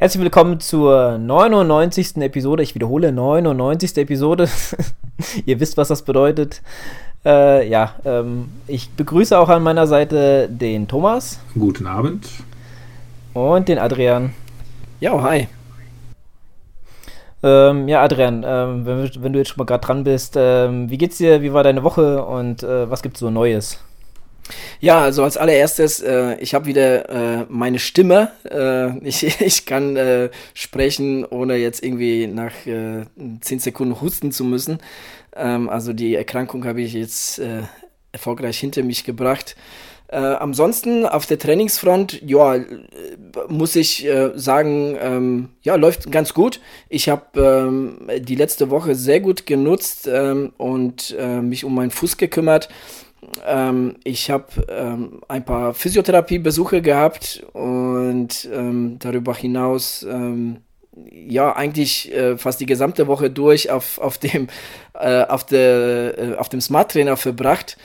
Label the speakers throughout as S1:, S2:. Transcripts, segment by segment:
S1: Herzlich willkommen zur 99. Episode. Ich wiederhole, 99. Episode. Ihr wisst, was das bedeutet. Äh, ja, ähm, ich begrüße auch an meiner Seite den Thomas.
S2: Guten Abend.
S1: Und den Adrian.
S3: Ja, hi.
S1: Ähm, ja, Adrian, ähm, wenn, wenn, du jetzt schon mal gerade dran bist, ähm, wie geht's dir? Wie war deine Woche und äh, was gibt's so Neues?
S3: Ja, also als allererstes, äh, ich habe wieder äh, meine Stimme. Äh, ich, ich kann äh, sprechen, ohne jetzt irgendwie nach äh, 10 Sekunden husten zu müssen. Ähm, also die Erkrankung habe ich jetzt äh, erfolgreich hinter mich gebracht. Äh, ansonsten auf der Trainingsfront, ja, äh, muss ich äh, sagen, ähm, ja, läuft ganz gut. Ich habe ähm, die letzte Woche sehr gut genutzt ähm, und äh, mich um meinen Fuß gekümmert. Ähm, ich habe ähm, ein paar Physiotherapiebesuche gehabt und ähm, darüber hinaus ähm, ja eigentlich äh, fast die gesamte Woche durch auf, auf dem äh, auf, der, äh, auf dem Smart Trainer verbracht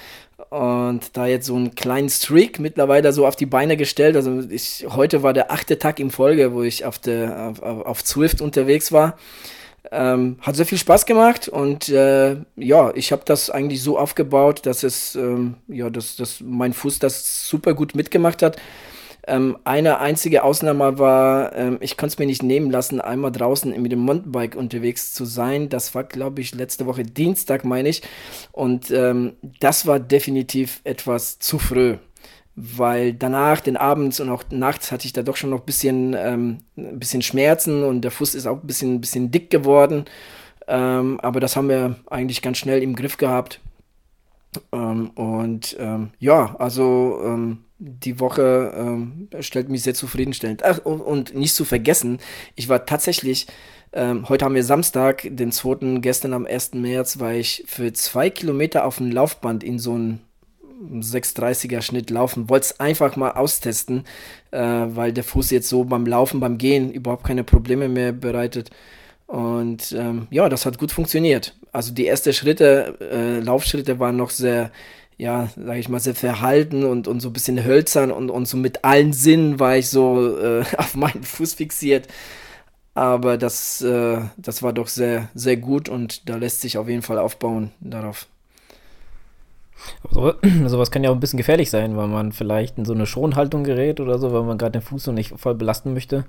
S3: und da jetzt so einen kleinen Streak mittlerweile so auf die Beine gestellt. Also ich, heute war der achte Tag in Folge, wo ich auf, der, auf, auf Zwift unterwegs war. Ähm, hat sehr viel Spaß gemacht und äh, ja, ich habe das eigentlich so aufgebaut, dass es, ähm, ja, dass, dass mein Fuß das super gut mitgemacht hat. Ähm, eine einzige Ausnahme war, ähm, ich konnte es mir nicht nehmen lassen, einmal draußen mit dem Mountainbike unterwegs zu sein. Das war, glaube ich, letzte Woche Dienstag, meine ich. Und ähm, das war definitiv etwas zu früh weil danach, den Abends und auch nachts hatte ich da doch schon noch ein bisschen, ähm, ein bisschen Schmerzen und der Fuß ist auch ein bisschen, ein bisschen dick geworden. Ähm, aber das haben wir eigentlich ganz schnell im Griff gehabt. Ähm, und ähm, ja, also ähm, die Woche ähm, stellt mich sehr zufriedenstellend. Ach, und, und, nicht zu vergessen, ich war tatsächlich, heute haben wir Samstag, den 2., gestern am 1. März, war ich für zwei Kilometer auf dem Laufband in so einem 630er Schnitt laufen. Wollte es einfach mal austesten, äh, weil der Fuß jetzt so beim Laufen, beim Gehen überhaupt keine Probleme mehr bereitet. Und ähm, ja, das hat gut funktioniert. Also die ersten Schritte, äh, Laufschritte waren noch sehr, ja, sag ich mal, sehr verhalten und, und so ein bisschen hölzern und, und so mit allen Sinnen war ich so äh, auf meinen Fuß fixiert. Aber das, äh, das war doch sehr, sehr gut und da lässt sich auf jeden Fall aufbauen darauf.
S1: So, sowas kann ja auch ein bisschen gefährlich sein, weil man vielleicht in so eine Schonhaltung gerät oder so, weil man gerade den Fuß noch nicht voll belasten möchte.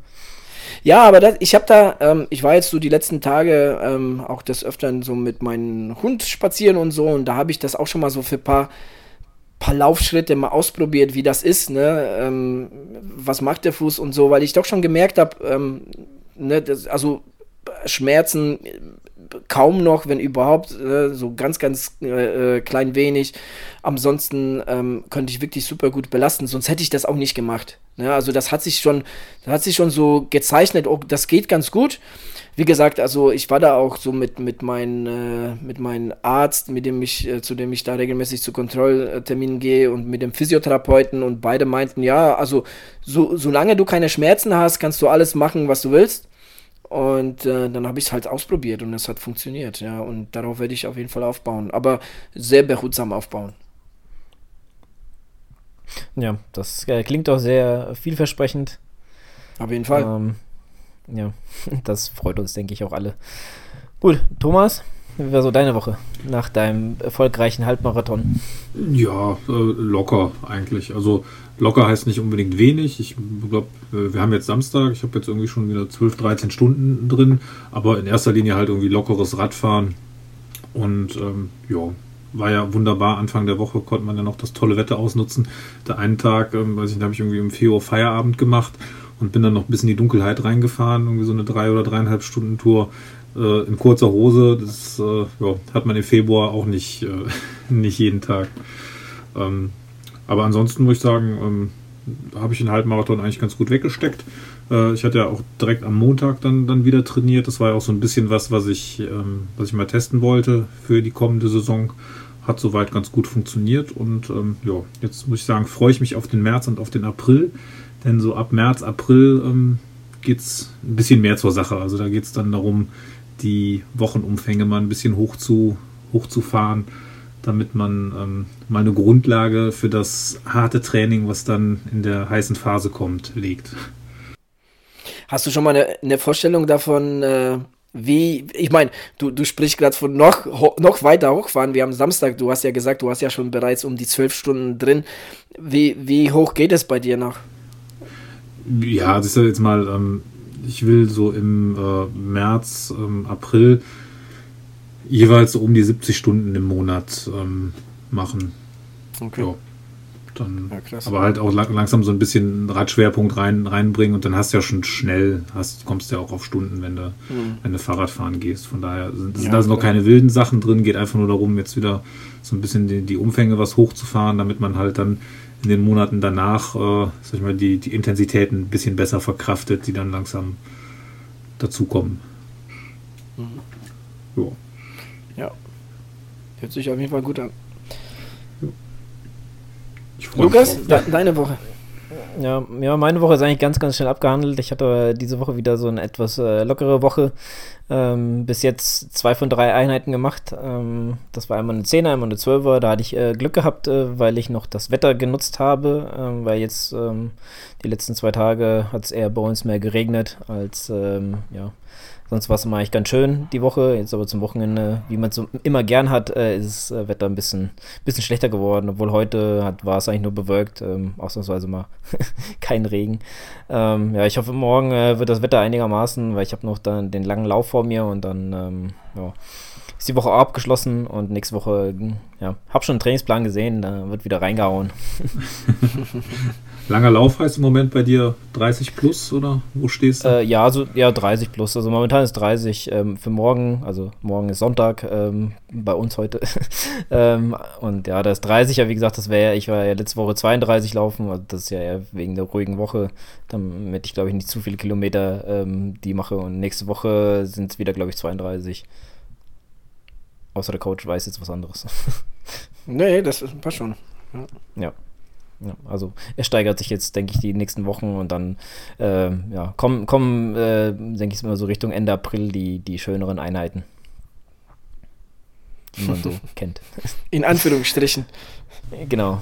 S3: Ja, aber das, ich habe da, ähm, ich war jetzt so die letzten Tage ähm, auch des Öfteren so mit meinem Hund spazieren und so und da habe ich das auch schon mal so für ein paar, paar Laufschritte mal ausprobiert, wie das ist, ne, ähm, was macht der Fuß und so, weil ich doch schon gemerkt habe, ähm, ne, also Schmerzen kaum noch, wenn überhaupt, äh, so ganz, ganz äh, äh, klein wenig. Ansonsten ähm, könnte ich wirklich super gut belasten, sonst hätte ich das auch nicht gemacht. Ne? Also das hat sich schon, das hat sich schon so gezeichnet, oh, das geht ganz gut. Wie gesagt, also ich war da auch so mit, mit meinem äh, mit meinem Arzt, mit dem ich, äh, zu dem ich da regelmäßig zu Kontrollterminen gehe und mit dem Physiotherapeuten und beide meinten, ja, also so, solange du keine Schmerzen hast, kannst du alles machen, was du willst. Und äh, dann habe ich es halt ausprobiert und es hat funktioniert, ja. Und darauf werde ich auf jeden Fall aufbauen. Aber sehr behutsam aufbauen.
S1: Ja, das äh, klingt doch sehr vielversprechend.
S3: Auf jeden Fall. Ähm,
S1: ja, das freut uns, denke ich, auch alle. Gut, Thomas, wie war so deine Woche nach deinem erfolgreichen Halbmarathon?
S2: Ja, äh, locker eigentlich. Also Locker heißt nicht unbedingt wenig. Ich glaube, äh, wir haben jetzt Samstag. Ich habe jetzt irgendwie schon wieder 12, 13 Stunden drin. Aber in erster Linie halt irgendwie lockeres Radfahren. Und ähm, ja, war ja wunderbar. Anfang der Woche konnte man ja noch das tolle Wetter ausnutzen. Der einen Tag, ähm, weiß ich, da habe ich irgendwie um 4 Uhr Feierabend gemacht und bin dann noch bis in die Dunkelheit reingefahren. Irgendwie so eine drei oder dreieinhalb Stunden Tour äh, in kurzer Hose. Das äh, ja, hat man im Februar auch nicht, äh, nicht jeden Tag. Ähm, aber ansonsten muss ich sagen, ähm, habe ich den Halbmarathon eigentlich ganz gut weggesteckt. Äh, ich hatte ja auch direkt am Montag dann, dann wieder trainiert. Das war ja auch so ein bisschen was, was ich, ähm, was ich mal testen wollte für die kommende Saison. Hat soweit ganz gut funktioniert. Und ähm, ja, jetzt muss ich sagen, freue ich mich auf den März und auf den April. Denn so ab März, April ähm, geht es ein bisschen mehr zur Sache. Also da geht es dann darum, die Wochenumfänge mal ein bisschen hoch zu, hochzufahren damit man ähm, mal eine Grundlage für das harte Training, was dann in der heißen Phase kommt, legt.
S3: Hast du schon mal eine, eine Vorstellung davon, äh, wie, ich meine, du, du sprichst gerade von noch, noch weiter hochfahren. Wir haben Samstag, du hast ja gesagt, du hast ja schon bereits um die zwölf Stunden drin. Wie, wie hoch geht es bei dir noch?
S2: Ja, das ist ja jetzt mal, ähm, ich will so im äh, März, ähm, April jeweils so um die 70 Stunden im Monat ähm, machen. Okay. Ja. Dann, ja, aber halt auch lang, langsam so ein bisschen Radschwerpunkt rein, reinbringen und dann hast du ja schon schnell, hast, kommst ja auch auf Stunden, wenn du, mhm. wenn du Fahrrad fahren gehst. Von daher sind, ja, da sind noch keine wilden Sachen drin, geht einfach nur darum, jetzt wieder so ein bisschen die, die Umfänge was hochzufahren, damit man halt dann in den Monaten danach, äh, sag ich mal, die, die Intensitäten ein bisschen besser verkraftet, die dann langsam dazukommen.
S3: Mhm. Ja. Hört sich auf jeden Fall gut an. Lukas, de deine Woche.
S1: Ja, ja, meine Woche ist eigentlich ganz, ganz schnell abgehandelt. Ich hatte diese Woche wieder so eine etwas äh, lockere Woche. Ähm, bis jetzt zwei von drei Einheiten gemacht. Ähm, das war einmal eine 10er, einmal eine 12er. Da hatte ich äh, Glück gehabt, äh, weil ich noch das Wetter genutzt habe. Ähm, weil jetzt ähm, die letzten zwei Tage hat es eher bei uns mehr geregnet als ähm, ja, Sonst war es immer eigentlich ganz schön die Woche. Jetzt aber zum Wochenende, wie man es immer gern hat, äh, ist das äh, Wetter ein bisschen, bisschen schlechter geworden. Obwohl heute war es eigentlich nur bewölkt, ähm, ausnahmsweise mal kein Regen. Ähm, ja, ich hoffe, morgen äh, wird das Wetter einigermaßen, weil ich habe noch dann den langen Lauf vor mir und dann ähm, ja, ist die Woche abgeschlossen und nächste Woche, ja, habe schon einen Trainingsplan gesehen, da wird wieder reingehauen.
S2: Langer Lauf heißt im Moment bei dir 30 plus oder wo stehst du?
S1: Äh, ja, so, ja, 30 plus. Also momentan ist 30 ähm, für morgen, also morgen ist Sonntag ähm, bei uns heute. ähm, und ja, da ist 30, ja wie gesagt, das wäre, ich war ja letzte Woche 32 laufen, also das ist ja eher wegen der ruhigen Woche, damit ich glaube ich nicht zu viele Kilometer ähm, die mache. Und nächste Woche sind es wieder, glaube ich, 32. Außer der Coach weiß jetzt was anderes.
S3: nee, das passt schon.
S1: ja. ja. Ja, also er steigert sich jetzt, denke ich, die nächsten Wochen und dann äh, ja, kommen, kommen äh, denke ich mal so Richtung Ende April die, die schöneren Einheiten, die man so kennt.
S3: In Anführungsstrichen.
S1: Genau.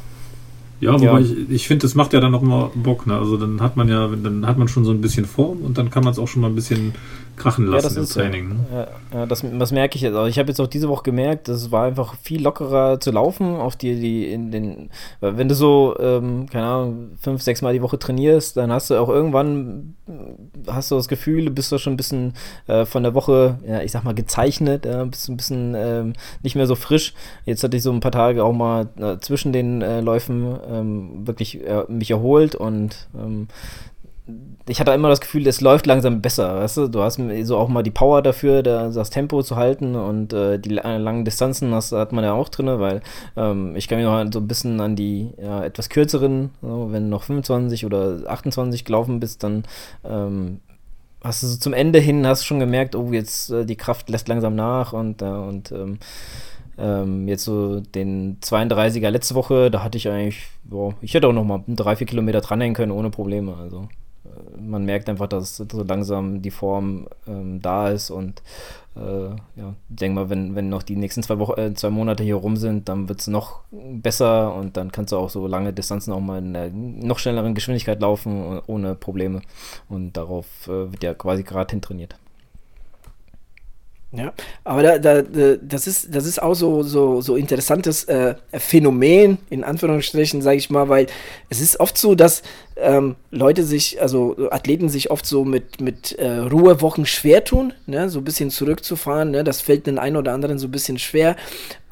S2: Ja, wobei ja. ich, ich finde, das macht ja dann auch immer Bock. Ne? Also dann hat man ja, dann hat man schon so ein bisschen Form und dann kann man es auch schon mal ein bisschen krachen lassen
S1: ja, im Training. Ne? Ja, ja, das, das merke ich jetzt. Also ich habe jetzt auch diese Woche gemerkt, es war einfach viel lockerer zu laufen auf die, die in den, wenn du so, ähm, keine Ahnung, fünf, sechs Mal die Woche trainierst, dann hast du auch irgendwann, hast du das Gefühl, bist du schon ein bisschen äh, von der Woche, ja, ich sag mal, gezeichnet, äh, bist ein bisschen ähm, nicht mehr so frisch. Jetzt hatte ich so ein paar Tage auch mal äh, zwischen den äh, Läufen ähm, wirklich äh, mich erholt und ähm, ich hatte immer das Gefühl, es läuft langsam besser, weißt du? Du hast so auch mal die Power dafür, das Tempo zu halten und äh, die langen Distanzen das hat man ja auch drin, weil ähm, ich kann mich noch so ein bisschen an die ja, etwas kürzeren, so, wenn du noch 25 oder 28 gelaufen bist, dann ähm, hast du so zum Ende hin, hast schon gemerkt, oh, jetzt äh, die Kraft lässt langsam nach und, äh, und ähm, ähm, jetzt so den 32er letzte Woche, da hatte ich eigentlich, boah, ich hätte auch noch mal drei, vier Kilometer dranhängen können, ohne Probleme. Also man merkt einfach, dass so langsam die Form ähm, da ist und äh, ja, ich denke mal, wenn, wenn noch die nächsten zwei, Wochen, äh, zwei Monate hier rum sind, dann wird es noch besser und dann kannst du auch so lange Distanzen auch mal in einer noch schnelleren Geschwindigkeit laufen ohne Probleme und darauf äh, wird ja quasi gerade hin trainiert.
S3: Ja, aber da, da, das, ist, das ist auch so, so, so interessantes äh, Phänomen, in Anführungsstrichen, sage ich mal, weil es ist oft so, dass ähm, Leute sich, also Athleten sich oft so mit, mit äh, Ruhewochen schwer tun, ne? so ein bisschen zurückzufahren. Ne? Das fällt den einen oder anderen so ein bisschen schwer.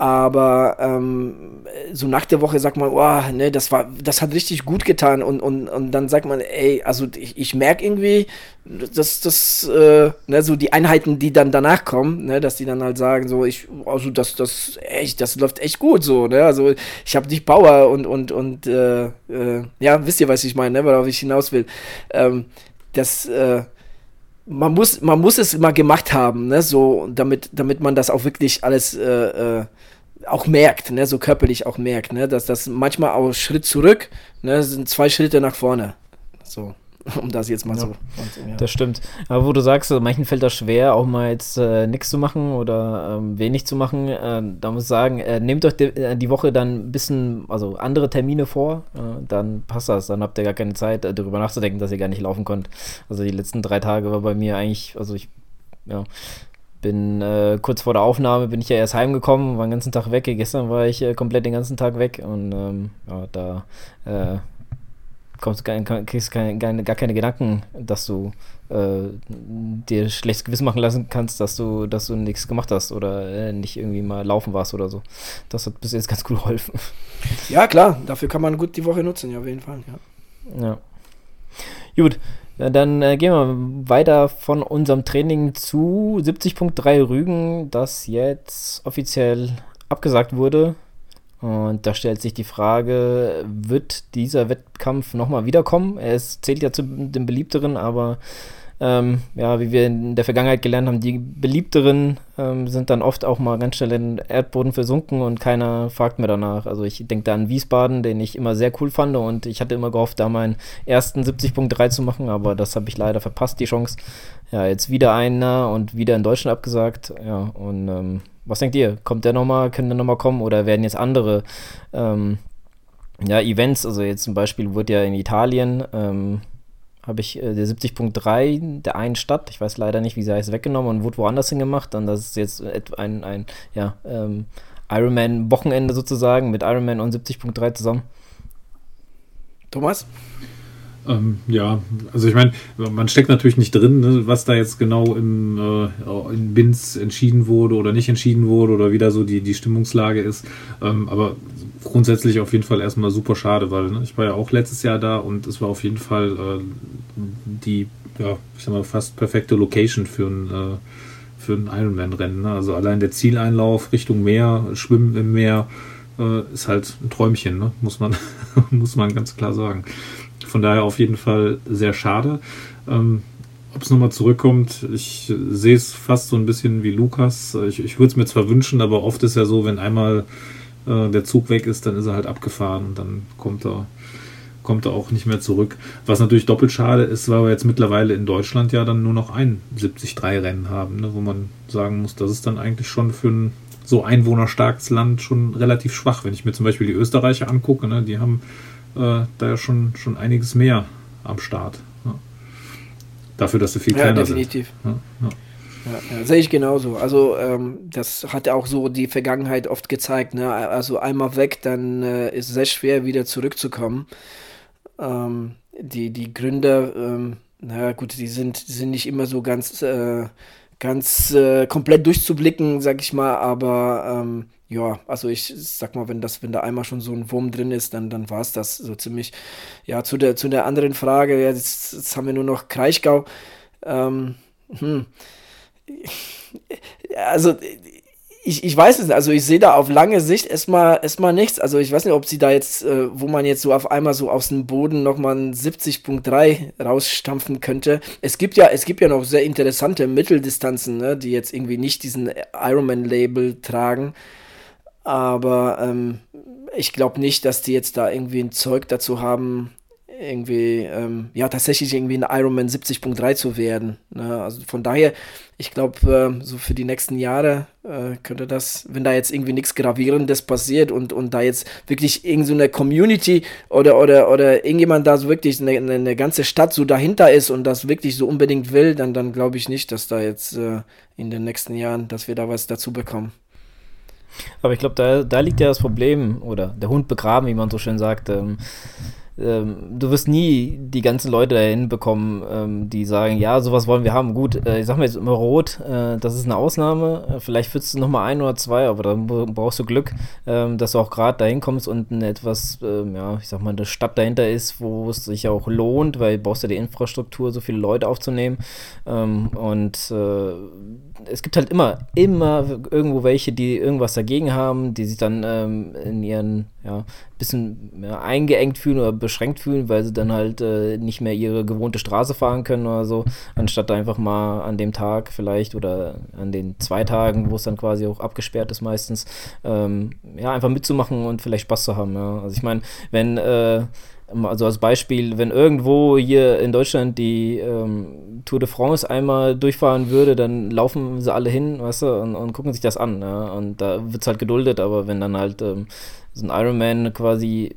S3: Aber ähm, so nach der Woche sagt man, oh, ne, das war, das hat richtig gut getan. Und, und, und dann sagt man, ey, also ich, ich merke irgendwie, dass das, äh, ne, so die Einheiten, die dann danach kommen, ne, dass die dann halt sagen, so, ich, also das, das, echt, das läuft echt gut so, ne? Also ich habe nicht Power und, und, und äh, äh, ja, wisst ihr, was ich meine, ne, worauf ich hinaus will. Ähm, das, äh, man muss, man muss es mal gemacht haben, ne, so, damit, damit man das auch wirklich alles äh, äh, auch merkt, ne, so körperlich auch merkt, ne, dass das manchmal auch Schritt zurück, ne, sind zwei Schritte nach vorne. So. um das jetzt mal
S1: Ja.
S3: so. Und, ja.
S1: Das stimmt. Aber wo du sagst, so, manchen fällt das schwer, auch mal jetzt äh, nichts zu machen oder ähm, wenig zu machen, äh, da muss ich sagen, äh, nehmt euch die, äh, die Woche dann ein bisschen, also andere Termine vor, äh, dann passt das. Dann habt ihr gar keine Zeit, äh, darüber nachzudenken, dass ihr gar nicht laufen könnt. Also die letzten drei Tage war bei mir eigentlich, also ich, ja, bin äh, kurz vor der Aufnahme bin ich ja erst heimgekommen, war den ganzen Tag weg. Gestern war ich äh, komplett den ganzen Tag weg und ähm, ja, da äh, kommst du gar, kriegst keine, keine, gar keine Gedanken, dass du äh, dir schlechtes Gewissen machen lassen kannst, dass du, dass du nichts gemacht hast oder äh, nicht irgendwie mal laufen warst oder so. Das hat bis jetzt ganz gut geholfen.
S3: ja, klar, dafür kann man gut die Woche nutzen, ja, auf jeden Fall. Ja.
S1: Ja. Gut, dann äh, gehen wir weiter von unserem Training zu 70.3 Rügen, das jetzt offiziell abgesagt wurde. Und da stellt sich die Frage, wird dieser Wettkampf nochmal wiederkommen? Es zählt ja zu den beliebteren, aber ähm, ja, wie wir in der Vergangenheit gelernt haben, die beliebteren ähm, sind dann oft auch mal ganz schnell in den Erdboden versunken und keiner fragt mehr danach. Also ich denke da an Wiesbaden, den ich immer sehr cool fand und ich hatte immer gehofft, da meinen ersten 70.3 zu machen, aber das habe ich leider verpasst, die Chance. Ja, jetzt wieder einer und wieder in Deutschland abgesagt. Ja, und ähm, was denkt ihr? Kommt der nochmal? Können der nochmal kommen oder werden jetzt andere ähm, ja, Events, also jetzt zum Beispiel wurde ja in Italien ähm, habe ich äh, der 70.3 der einen Stadt, ich weiß leider nicht, wie sie heißt, weggenommen und wurde woanders hingemacht. Und das ist jetzt et- ein, ein ja, ähm, Ironman-Wochenende sozusagen mit Ironman und 70.3 zusammen.
S3: Thomas?
S2: Ähm, ja, also ich meine, man steckt natürlich nicht drin, ne, was da jetzt genau im, äh, in Binz entschieden wurde oder nicht entschieden wurde oder wie da so die, die Stimmungslage ist. Ähm, aber grundsätzlich auf jeden Fall erstmal super schade, weil ne, ich war ja auch letztes Jahr da und es war auf jeden Fall äh, die, ja, ich sag mal, fast perfekte Location für ein, äh, für ein Ironman-Rennen. Ne? Also allein der Zieleinlauf Richtung Meer, Schwimmen im Meer, äh, ist halt ein Träumchen, ne? muss, man, muss man ganz klar sagen. Von daher auf jeden Fall sehr schade. Ähm, Ob es nochmal zurückkommt, ich sehe es fast so ein bisschen wie Lukas. Ich, ich würde es mir zwar wünschen, aber oft ist ja so, wenn einmal äh, der Zug weg ist, dann ist er halt abgefahren und dann kommt er, kommt er auch nicht mehr zurück. Was natürlich doppelt schade ist, weil wir jetzt mittlerweile in Deutschland ja dann nur noch ein 73-Rennen haben, ne, wo man sagen muss, das ist dann eigentlich schon für ein so einwohnerstarkes Land schon relativ schwach. Wenn ich mir zum Beispiel die Österreicher angucke, ne, die haben äh, da ja schon, schon einiges mehr am Start. Ja. Dafür, dass sie viel
S3: Ja,
S2: kleiner
S3: definitiv.
S2: sind. Ja, ja.
S3: Ja, ja, sehe ich genauso. Also ähm, das hat auch so die Vergangenheit oft gezeigt. Ne? Also einmal weg, dann äh, ist es sehr schwer wieder zurückzukommen. Ähm, die, die Gründer, ähm, naja gut, die sind, die sind nicht immer so ganz, äh, ganz äh, komplett durchzublicken, sag ich mal, aber ähm, ja, also ich sag mal, wenn das, wenn da einmal schon so ein Wurm drin ist, dann, dann war es das so ziemlich. Ja, zu der, zu der anderen Frage, ja, jetzt, jetzt haben wir nur noch Kraichgau. Ähm, hm also ich, ich weiß es nicht, also ich sehe da auf lange Sicht erstmal erstmal nichts. Also ich weiß nicht, ob sie da jetzt, äh, wo man jetzt so auf einmal so aus dem Boden nochmal ein 70.3 rausstampfen könnte. Es gibt ja, es gibt ja noch sehr interessante Mitteldistanzen, ne, die jetzt irgendwie nicht diesen Ironman-Label tragen. Aber ähm, ich glaube nicht, dass die jetzt da irgendwie ein Zeug dazu haben, irgendwie, ähm, ja, tatsächlich irgendwie ein Ironman 70.3 zu werden. Ne? Also von daher, ich glaube, äh, so für die nächsten Jahre äh, könnte das, wenn da jetzt irgendwie nichts Gravierendes passiert und, und da jetzt wirklich irgend so Community oder, oder, oder irgendjemand da so wirklich eine, eine, eine ganze Stadt so dahinter ist und das wirklich so unbedingt will, dann, dann glaube ich nicht, dass da jetzt äh, in den nächsten Jahren, dass wir da was dazu bekommen.
S1: Aber ich glaube, da, da liegt ja das Problem, oder der Hund begraben, wie man so schön sagt. Ähm, ähm, du wirst nie die ganzen Leute dahin bekommen, ähm, die sagen, ja, sowas wollen wir haben. Gut, äh, ich sag mal jetzt immer rot, äh, das ist eine Ausnahme. Äh, vielleicht führst du noch mal ein oder zwei, aber dann brauchst du Glück, ähm, dass du auch gerade dahin kommst und eine etwas, ähm, ja, ich sag mal, eine Stadt dahinter ist, wo es sich auch lohnt, weil du brauchst ja die Infrastruktur, so viele Leute aufzunehmen. Ähm, und äh, es gibt halt immer, immer irgendwo welche, die irgendwas dagegen haben, die sich dann ähm, in ihren, ja, bisschen eingeengt fühlen oder beschränkt fühlen, weil sie dann halt äh, nicht mehr ihre gewohnte Straße fahren können oder so, anstatt einfach mal an dem Tag vielleicht oder an den zwei Tagen, wo es dann quasi auch abgesperrt ist meistens, ähm, ja, einfach mitzumachen und vielleicht Spaß zu haben. Ja. Also ich meine, wenn äh, also als Beispiel, wenn irgendwo hier in Deutschland die ähm, Tour de France einmal durchfahren würde, dann laufen sie alle hin, weißt du, und, und gucken sich das an. Ja? Und da wird es halt geduldet, aber wenn dann halt ähm, so ein Ironman quasi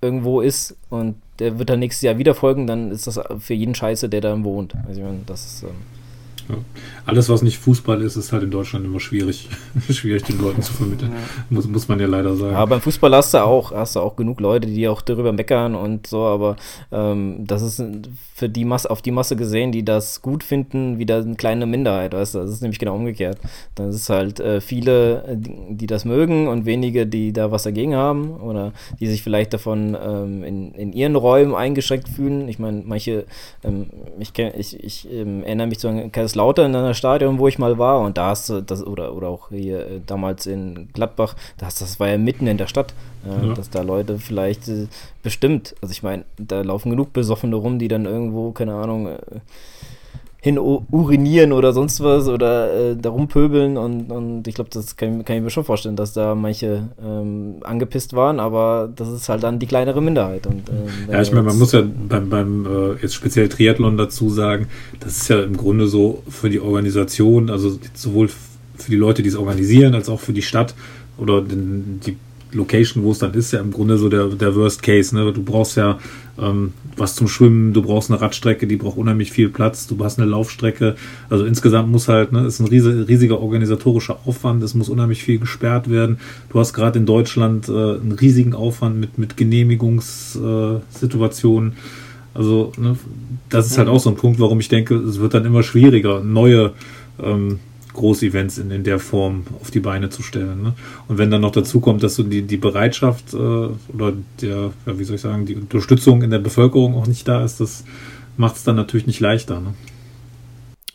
S1: irgendwo ist und der wird dann nächstes Jahr wieder folgen, dann ist das für jeden scheiße, der da wohnt. Also ich meine, das ist. Ähm,
S2: ja. Alles, was nicht Fußball ist, ist halt in Deutschland immer schwierig, schwierig den Leuten zu vermitteln. Ja. Muss, muss man ja leider sagen.
S1: Aber beim Fußball hast du auch, hast du auch genug Leute, die auch darüber meckern und so, aber ähm, das ist für die Masse, auf die Masse gesehen, die das gut finden, wieder eine kleine Minderheit, weißt du? Das ist nämlich genau umgekehrt. Dann ist es halt äh, viele, die, die, das mögen und wenige, die da was dagegen haben oder die sich vielleicht davon ähm, in, in ihren Räumen eingeschränkt fühlen. Ich meine, manche, ähm, ich, ich, ich ähm, erinnere mich zu Kaiserslautern in einer Stadion, wo ich mal war und da hast du das, oder, oder auch hier äh, damals in Gladbach, das, das war ja mitten in der Stadt, äh, ja. dass da Leute vielleicht äh, bestimmt, also ich meine, da laufen genug Besoffene rum, die dann irgendwo, keine Ahnung, äh, hin urinieren oder sonst was oder äh, darum pöbeln und, und ich glaube, das kann, kann, ich mir schon vorstellen, dass da manche ähm, angepisst waren, aber das ist halt dann die kleinere Minderheit. Und,
S2: äh, ja, ich meine, man muss ja beim, beim äh, jetzt speziell Triathlon dazu sagen, das ist ja im Grunde so für die Organisation, also sowohl für die Leute, die es organisieren, als auch für die Stadt oder den, die Location, wo es dann ist, ja im Grunde so der, der Worst Case. Ne? Du brauchst ja ähm, was zum Schwimmen, du brauchst eine Radstrecke, die braucht unheimlich viel Platz, du hast eine Laufstrecke. Also insgesamt muss halt, ne, ist ein riesig, riesiger organisatorischer Aufwand, es muss unheimlich viel gesperrt werden. Du hast gerade in Deutschland äh, einen riesigen Aufwand mit, mit Genehmigungssituationen. Also, ne, das ist halt auch so ein Punkt, warum ich denke, es wird dann immer schwieriger, neue ähm, Großevents in, in der Form auf die Beine zu stellen. Ne? Und wenn dann noch dazu kommt, dass so die, die Bereitschaft äh, oder der, ja, wie soll ich sagen, die Unterstützung in der Bevölkerung auch nicht da ist, das macht es dann natürlich nicht leichter. Ne?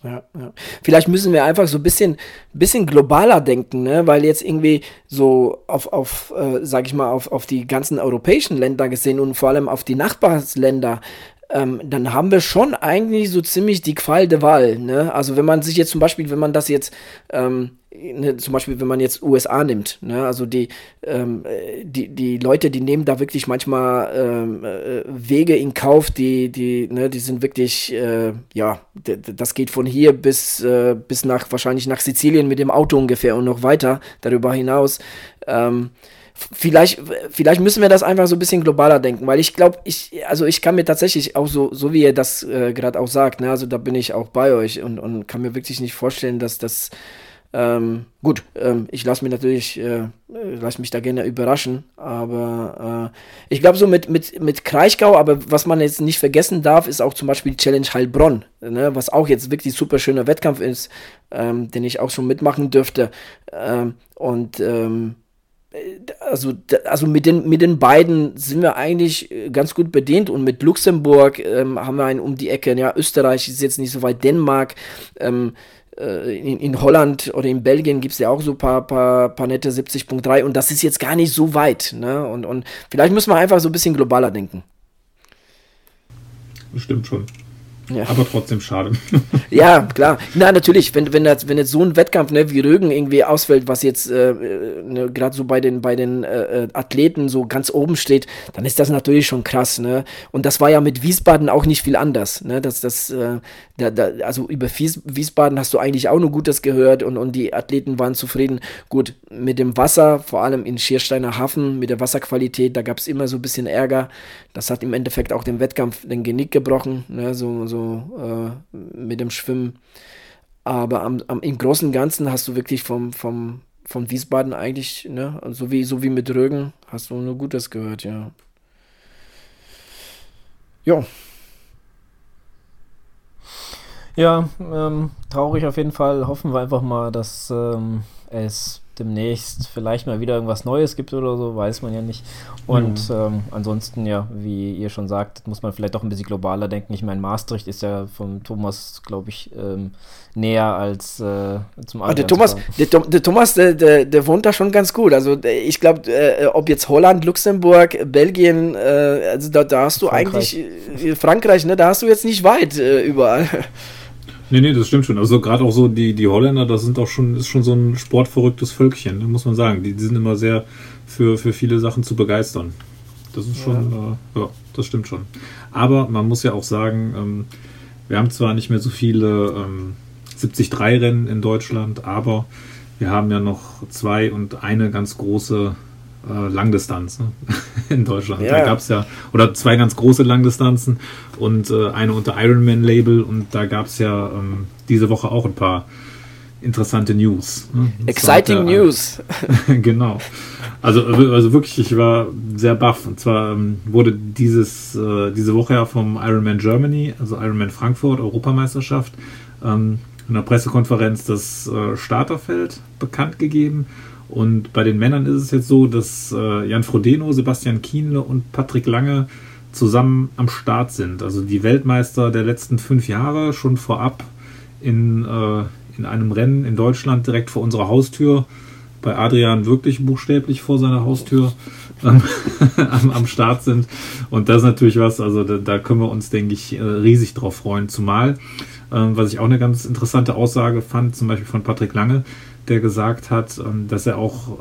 S3: Ja, ja. Vielleicht müssen wir einfach so ein bisschen, bisschen globaler denken, ne? weil jetzt irgendwie so auf, auf äh, sag ich mal, auf, auf die ganzen europäischen Länder gesehen und vor allem auf die Nachbarsländer, ähm, dann haben wir schon eigentlich so ziemlich die Qual de Wahl. Ne? Also wenn man sich jetzt zum Beispiel, wenn man das jetzt, ähm, ne, zum Beispiel wenn man jetzt USA nimmt, ne? also die, ähm, die, die Leute, die nehmen da wirklich manchmal ähm, äh, Wege in Kauf, die, die, ne, die sind wirklich, äh, ja, das geht von hier bis, äh, bis nach, wahrscheinlich nach Sizilien mit dem Auto ungefähr und noch weiter darüber hinaus. Vielleicht, vielleicht müssen wir das einfach so ein bisschen globaler denken, weil ich glaube, ich, also ich kann mir tatsächlich auch so, so wie ihr das äh, gerade auch sagt, ne, also da bin ich auch bei euch und, und kann mir wirklich nicht vorstellen, dass das, ähm, gut, ähm, ich lasse mich natürlich, äh, lasse mich da gerne überraschen, aber äh, ich glaube so mit, mit, mit Kraichgau, aber was man jetzt nicht vergessen darf, ist auch zum Beispiel Challenge Heilbronn, ne, was auch jetzt wirklich super schöner Wettkampf ist, ähm, den ich auch schon mitmachen dürfte ähm, und ähm, also, also mit, den, mit den beiden sind wir eigentlich äh, ganz gut bedient und mit Luxemburg ähm, haben wir einen um die Ecke. Ja, Österreich ist jetzt nicht so weit, Dänemark, ähm, äh, in, in, Holland oder in Belgien gibt es ja auch so ein paar, paar, paar nette 70.3 und das ist jetzt gar nicht so weit. Ne? Und, und vielleicht müssen wir einfach so ein bisschen globaler denken.
S2: Stimmt schon. Ja. Aber trotzdem schade.
S3: Ja, klar. Na, natürlich, wenn, wenn, das, wenn jetzt so ein Wettkampf ne, wie Rögen irgendwie ausfällt, was jetzt äh, ne, gerade so bei den, bei den äh, äh, Athleten so ganz oben steht, dann ist das natürlich schon krass. Ne? Und das war ja mit Wiesbaden auch nicht viel anders. Ne? Das, das, äh, da, da, also über Wies, Wiesbaden hast du eigentlich auch nur Gutes gehört und, und die Athleten waren zufrieden. Gut, mit dem Wasser, vor allem in Schiersteiner Hafen, mit der Wasserqualität, da gab es immer so ein bisschen Ärger. Das hat im Endeffekt auch den Wettkampf den Genick gebrochen. Ne? So, so so äh, mit dem Schwimmen. Aber am, am, im Großen und Ganzen hast du wirklich vom, vom, von Wiesbaden eigentlich, ne, so wie, so wie mit Rögen, hast du nur Gutes gehört, ja.
S1: Ja. Ja, ähm, traurig auf jeden Fall. Hoffen wir einfach mal, dass ähm, es demnächst vielleicht mal wieder irgendwas Neues gibt oder so, weiß man ja nicht. Und mhm. ähm, ansonsten, ja, wie ihr schon sagt, muss man vielleicht auch ein bisschen globaler denken. Ich meine, Maastricht ist ja vom Thomas, glaube ich, ähm, näher als äh,
S3: zum anderen. Der Thomas, der, der, Thomas der, der, der, wohnt da schon ganz gut. Also ich glaube, äh, ob jetzt Holland, Luxemburg, Belgien, äh, also da, da hast du Frankreich. eigentlich äh, Frankreich, ne, da hast du jetzt nicht weit äh, überall.
S2: Nee, nee, das stimmt schon. Also gerade auch so die, die Holländer, das sind auch schon, ist schon so ein sportverrücktes Völkchen, ne, muss man sagen. Die, die sind immer sehr für, für viele Sachen zu begeistern. Das ist schon, ja. Äh, ja. das stimmt schon. Aber man muss ja auch sagen, ähm, wir haben zwar nicht mehr so viele ähm, 73-Rennen in Deutschland, aber wir haben ja noch zwei und eine ganz große äh, Langdistanz ne? in Deutschland. Ja. Da gab es ja, oder zwei ganz große Langdistanzen und äh, eine unter Ironman-Label und da gab es ja ähm, diese Woche auch ein paar interessante News.
S3: Ne? Exciting der, News.
S2: genau. Also, also wirklich, ich war sehr baff. Und zwar ähm, wurde dieses, äh, diese Woche ja vom Ironman Germany, also Ironman Frankfurt, Europameisterschaft, ähm, in einer Pressekonferenz das äh, Starterfeld bekannt gegeben. Und bei den Männern ist es jetzt so, dass äh, Jan Frodeno, Sebastian Kienle und Patrick Lange zusammen am Start sind. Also die Weltmeister der letzten fünf Jahre schon vorab in, äh, in einem Rennen in Deutschland direkt vor unserer Haustür. Bei Adrian wirklich buchstäblich vor seiner Haustür ähm, am, am, Start sind. Und das ist natürlich was, also da, da können wir uns, denke ich, äh, riesig drauf freuen. Zumal, ähm, was ich auch eine ganz interessante Aussage fand, zum Beispiel von Patrick Lange, der gesagt hat, ähm, dass er auch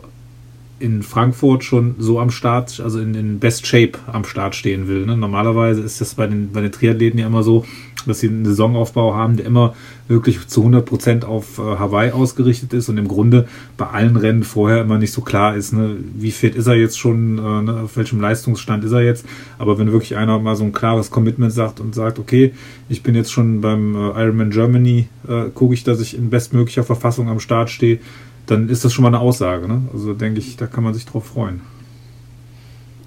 S2: in Frankfurt schon so am Start, also in, in Best Shape am Start stehen will. Ne? Normalerweise ist das bei den, bei den Triathleten ja immer so, dass sie einen Saisonaufbau haben, der immer wirklich zu 100 Prozent auf äh, Hawaii ausgerichtet ist und im Grunde bei allen Rennen vorher immer nicht so klar ist, ne? wie fit ist er jetzt schon, äh, ne? auf welchem Leistungsstand ist er jetzt. Aber wenn wirklich einer mal so ein klares Commitment sagt und sagt, okay, ich bin jetzt schon beim äh, Ironman Germany, äh, gucke ich, dass ich in bestmöglicher Verfassung am Start stehe, dann ist das schon mal eine Aussage. Ne? Also denke ich, da kann man sich drauf freuen.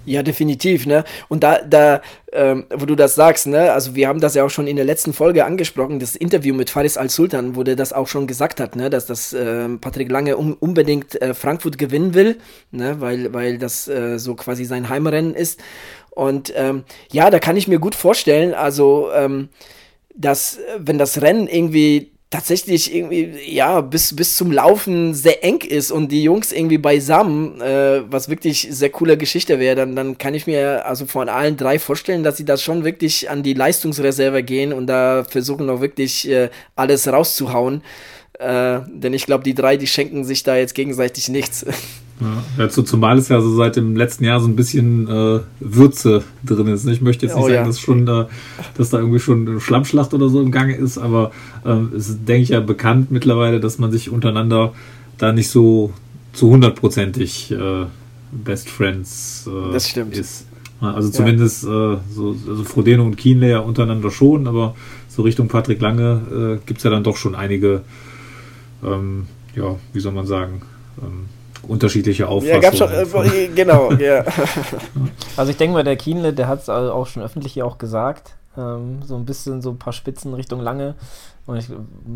S3: Ja, definitiv, ne? Und da, da, ähm, wo du das sagst, ne? Also wir haben das ja auch schon in der letzten Folge angesprochen, das Interview mit Faris Al-Sultan, wo der das auch schon gesagt hat, ne? Dass das äh, Patrick Lange um, unbedingt äh, Frankfurt gewinnen will, ne? Weil, weil das äh, so quasi sein Heimrennen ist. Und ähm, ja, da kann ich mir gut vorstellen, also ähm, dass wenn das Rennen irgendwie tatsächlich irgendwie, ja, bis, bis zum Laufen sehr eng ist und die Jungs irgendwie beisammen, äh, was wirklich sehr coole Geschichte wäre, dann, dann kann ich mir also von allen drei vorstellen, dass sie das schon wirklich an die Leistungsreserve gehen und da versuchen auch wirklich äh, alles rauszuhauen. Äh, denn ich glaube, die drei, die schenken sich da jetzt gegenseitig nichts.
S2: Ja, ja, zumal es ja so seit dem letzten Jahr so ein bisschen äh, Würze drin ist. Ich möchte jetzt nicht oh, sagen, ja. dass, schon da, dass da irgendwie schon eine Schlammschlacht oder so im Gange ist, aber ähm, es ist, denke ich, ja bekannt mittlerweile, dass man sich untereinander da nicht so zu hundertprozentig äh, Best Friends
S3: äh, das stimmt. ist.
S2: Also zumindest ja. äh, so, also Frodeno und Kienle ja untereinander schon, aber so Richtung Patrick Lange äh, gibt es ja dann doch schon einige, ähm, ja, wie soll man sagen, ähm, unterschiedliche Auffassungen. Ja, gab schon,
S3: äh, genau, ja.
S1: Also ich denke mal, der Kienle, der hat es auch schon öffentlich hier auch gesagt, ähm, so ein bisschen so ein paar Spitzen Richtung Lange. Und ich,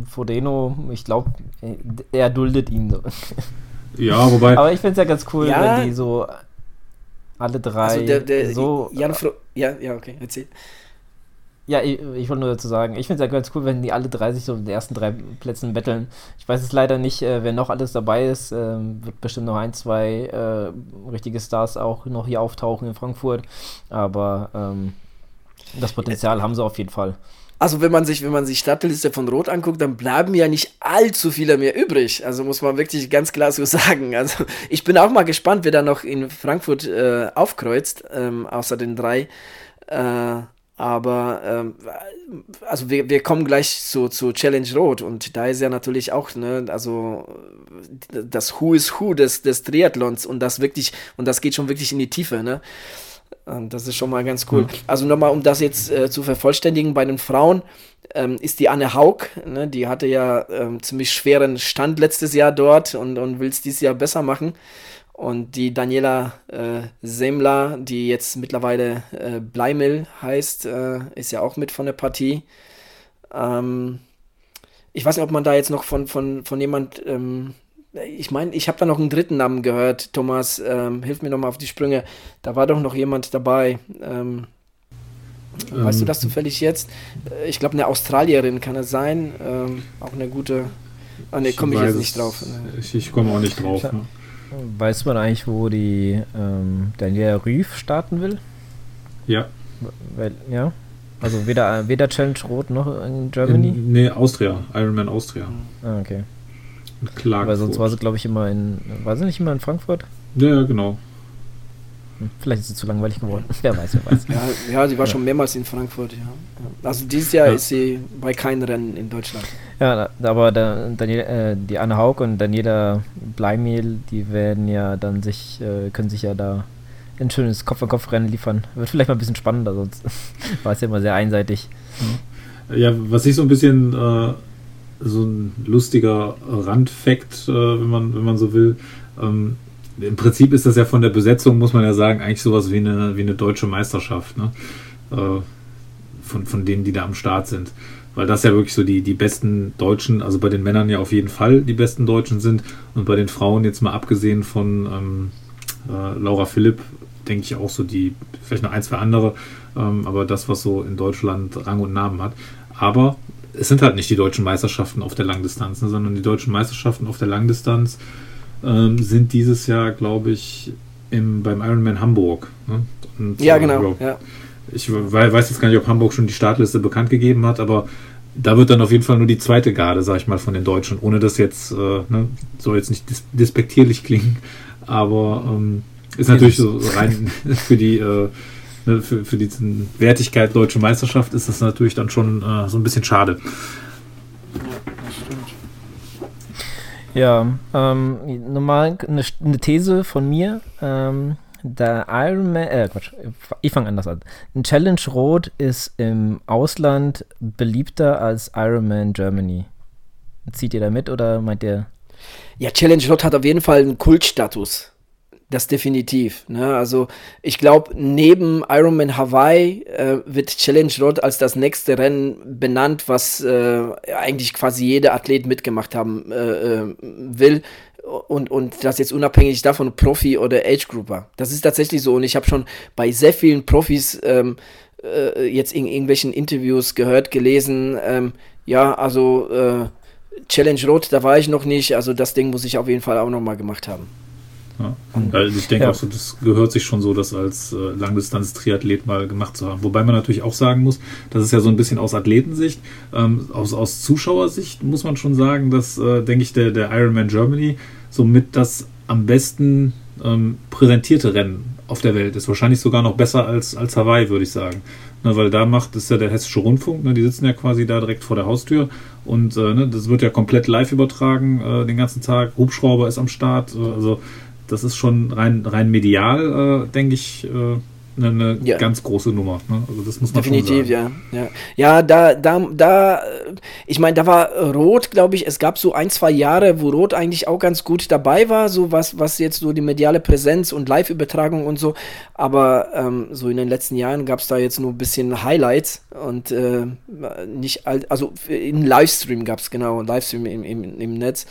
S1: Fodeno, ich glaube, er duldet ihn so.
S2: Ja, wobei.
S1: Aber ich finde es ja ganz cool, ja. wenn die so alle drei also der, der, so.
S3: Jan Fro ja, ja, okay, erzähl.
S1: Ja, ich, ich wollte nur dazu sagen, ich finde es ja ganz cool, wenn die alle drei sich so in den ersten drei Plätzen betteln. Ich weiß es leider nicht, äh, wer noch alles dabei ist. Ähm, wird bestimmt noch ein, zwei äh, richtige Stars auch noch hier auftauchen in Frankfurt. Aber ähm, das Potenzial haben sie auf jeden Fall.
S3: Also wenn man sich, wenn man sich Startliste von Rot anguckt, dann bleiben ja nicht allzu viele mehr übrig. Also muss man wirklich ganz klar so sagen. Also ich bin auch mal gespannt, wer da noch in Frankfurt äh, aufkreuzt, ähm, außer den drei. Äh, aber ähm, also wir, wir kommen gleich zu, zu Challenge Rot und da ist ja natürlich auch, ne, also das Who is Who des, des Triathlons und das wirklich, und das geht schon wirklich in die Tiefe, ne? Und das ist schon mal ganz cool. Mhm. Also nochmal, um das jetzt äh, zu vervollständigen, bei den Frauen ähm, ist die Anne Haug, ne, die hatte ja ähm, ziemlich schweren Stand letztes Jahr dort und, und will es dieses Jahr besser machen. Und die Daniela äh, Semler, die jetzt mittlerweile äh, Bleimel heißt, äh, ist ja auch mit von der Partie. Ähm, ich weiß nicht, ob man da jetzt noch von, von, von jemand, ähm, ich meine, ich habe da noch einen dritten Namen gehört, Thomas, ähm, hilf mir nochmal auf die Sprünge. Da war doch noch jemand dabei. Ähm, weißt du ähm. das zufällig jetzt? Äh, ich glaube, eine Australierin kann es sein. Ähm, auch eine gute. Ah, ne, komme ich jetzt nicht drauf.
S2: Ich, ich komme auch nicht drauf. Ne?
S1: Weiß man eigentlich, wo die ähm, Daniela Rüff starten will?
S2: Ja.
S1: Weil, ja. Also weder, weder Challenge Rot noch in Germany?
S2: In, nee, Austria. Ironman Austria.
S1: Ah, okay. Weil sonst war sie, glaube ich, immer in. War sie nicht immer in Frankfurt?
S2: Ja, genau.
S1: Hm, vielleicht ist sie zu langweilig geworden. wer weiß, wer weiß.
S3: Ja, ja sie war ja. schon mehrmals in Frankfurt, ja. Also dieses Jahr ja. ist sie bei keinem Rennen in Deutschland.
S1: Ja, aber der, Daniel, äh, die Anne Haug und Daniela Bleimehl, die werden ja dann sich, äh, können sich ja da ein schönes Kopf-an-Kopf-Rennen liefern. Wird vielleicht mal ein bisschen spannender, sonst war es ja immer sehr einseitig.
S2: Ja, was ich so ein bisschen äh, so ein lustiger Randfakt, äh, wenn man, wenn man so will. Ähm, Im Prinzip ist das ja von der Besetzung, muss man ja sagen, eigentlich sowas wie eine, wie eine deutsche Meisterschaft, ne? Äh, von, von denen, die da am Start sind. Weil das ja wirklich so die, die besten Deutschen, also bei den Männern ja auf jeden Fall die besten Deutschen sind und bei den Frauen jetzt mal abgesehen von ähm, äh, Laura Philipp, denke ich auch so die, vielleicht noch ein, zwei andere, ähm, aber das, was so in Deutschland Rang und Namen hat. Aber es sind halt nicht die deutschen Meisterschaften auf der Langdistanz, ne, sondern die deutschen Meisterschaften auf der Langdistanz ähm, sind dieses Jahr, glaube ich, im, beim Ironman Hamburg. Ne?
S3: Und, ja, genau. Äh, ja.
S2: Ich weiß jetzt gar nicht, ob Hamburg schon die Startliste bekannt gegeben hat, aber da wird dann auf jeden Fall nur die zweite Garde, sag ich mal, von den Deutschen, ohne dass jetzt, äh, ne, soll jetzt nicht dis despektierlich klingen, aber ähm, ist natürlich so rein für die äh, ne, für, für die Wertigkeit Deutsche Meisterschaft ist das natürlich dann schon äh, so ein bisschen schade.
S1: Ja, ähm, normal eine, eine, These von mir. Ähm, der Ironman, äh, Quatsch, ich fange anders an. Ein Challenge Rot ist im Ausland beliebter als Ironman Germany. Zieht ihr da mit oder meint ihr?
S3: Ja, Challenge Rot hat auf jeden Fall einen Kultstatus. Das definitiv. Ne? Also ich glaube, neben Ironman Hawaii äh, wird Challenge Road als das nächste Rennen benannt, was äh, eigentlich quasi jeder Athlet mitgemacht haben äh, äh will. Und, und das jetzt unabhängig davon, Profi oder Age Grouper. Das ist tatsächlich so. Und ich habe schon bei sehr vielen Profis ähm, äh, jetzt in irgendwelchen Interviews gehört, gelesen, ähm, ja, also äh, Challenge Road, da war ich noch nicht. Also das Ding muss ich auf jeden Fall auch noch mal gemacht haben.
S2: Ja. Also ich denke ja. auch so, das gehört sich schon so, das als äh, Langdistanz-Triathlet mal gemacht zu haben. Wobei man natürlich auch sagen muss, das ist ja so ein bisschen aus Athletensicht, ähm, aus, aus Zuschauersicht muss man schon sagen, dass, äh, denke ich, der, der Ironman Germany somit das am besten ähm, präsentierte Rennen auf der Welt ist. Wahrscheinlich sogar noch besser als, als Hawaii, würde ich sagen. Ne, weil da macht es ja der Hessische Rundfunk, ne, die sitzen ja quasi da direkt vor der Haustür und äh, ne, das wird ja komplett live übertragen äh, den ganzen Tag. Hubschrauber ist am Start, äh, also das ist schon rein, rein medial, äh, denke ich, äh, eine, eine ja. ganz große Nummer. Ne? Also das muss man
S3: Definitiv, ja. Ja, ja da, da, da, ich meine, da war Rot, glaube ich, es gab so ein, zwei Jahre, wo Rot eigentlich auch ganz gut dabei war, so was, was jetzt so die mediale Präsenz und Live-Übertragung und so. Aber ähm, so in den letzten Jahren gab es da jetzt nur ein bisschen Highlights und äh, nicht, also in Livestream gab es genau, Livestream im, im, im Netz.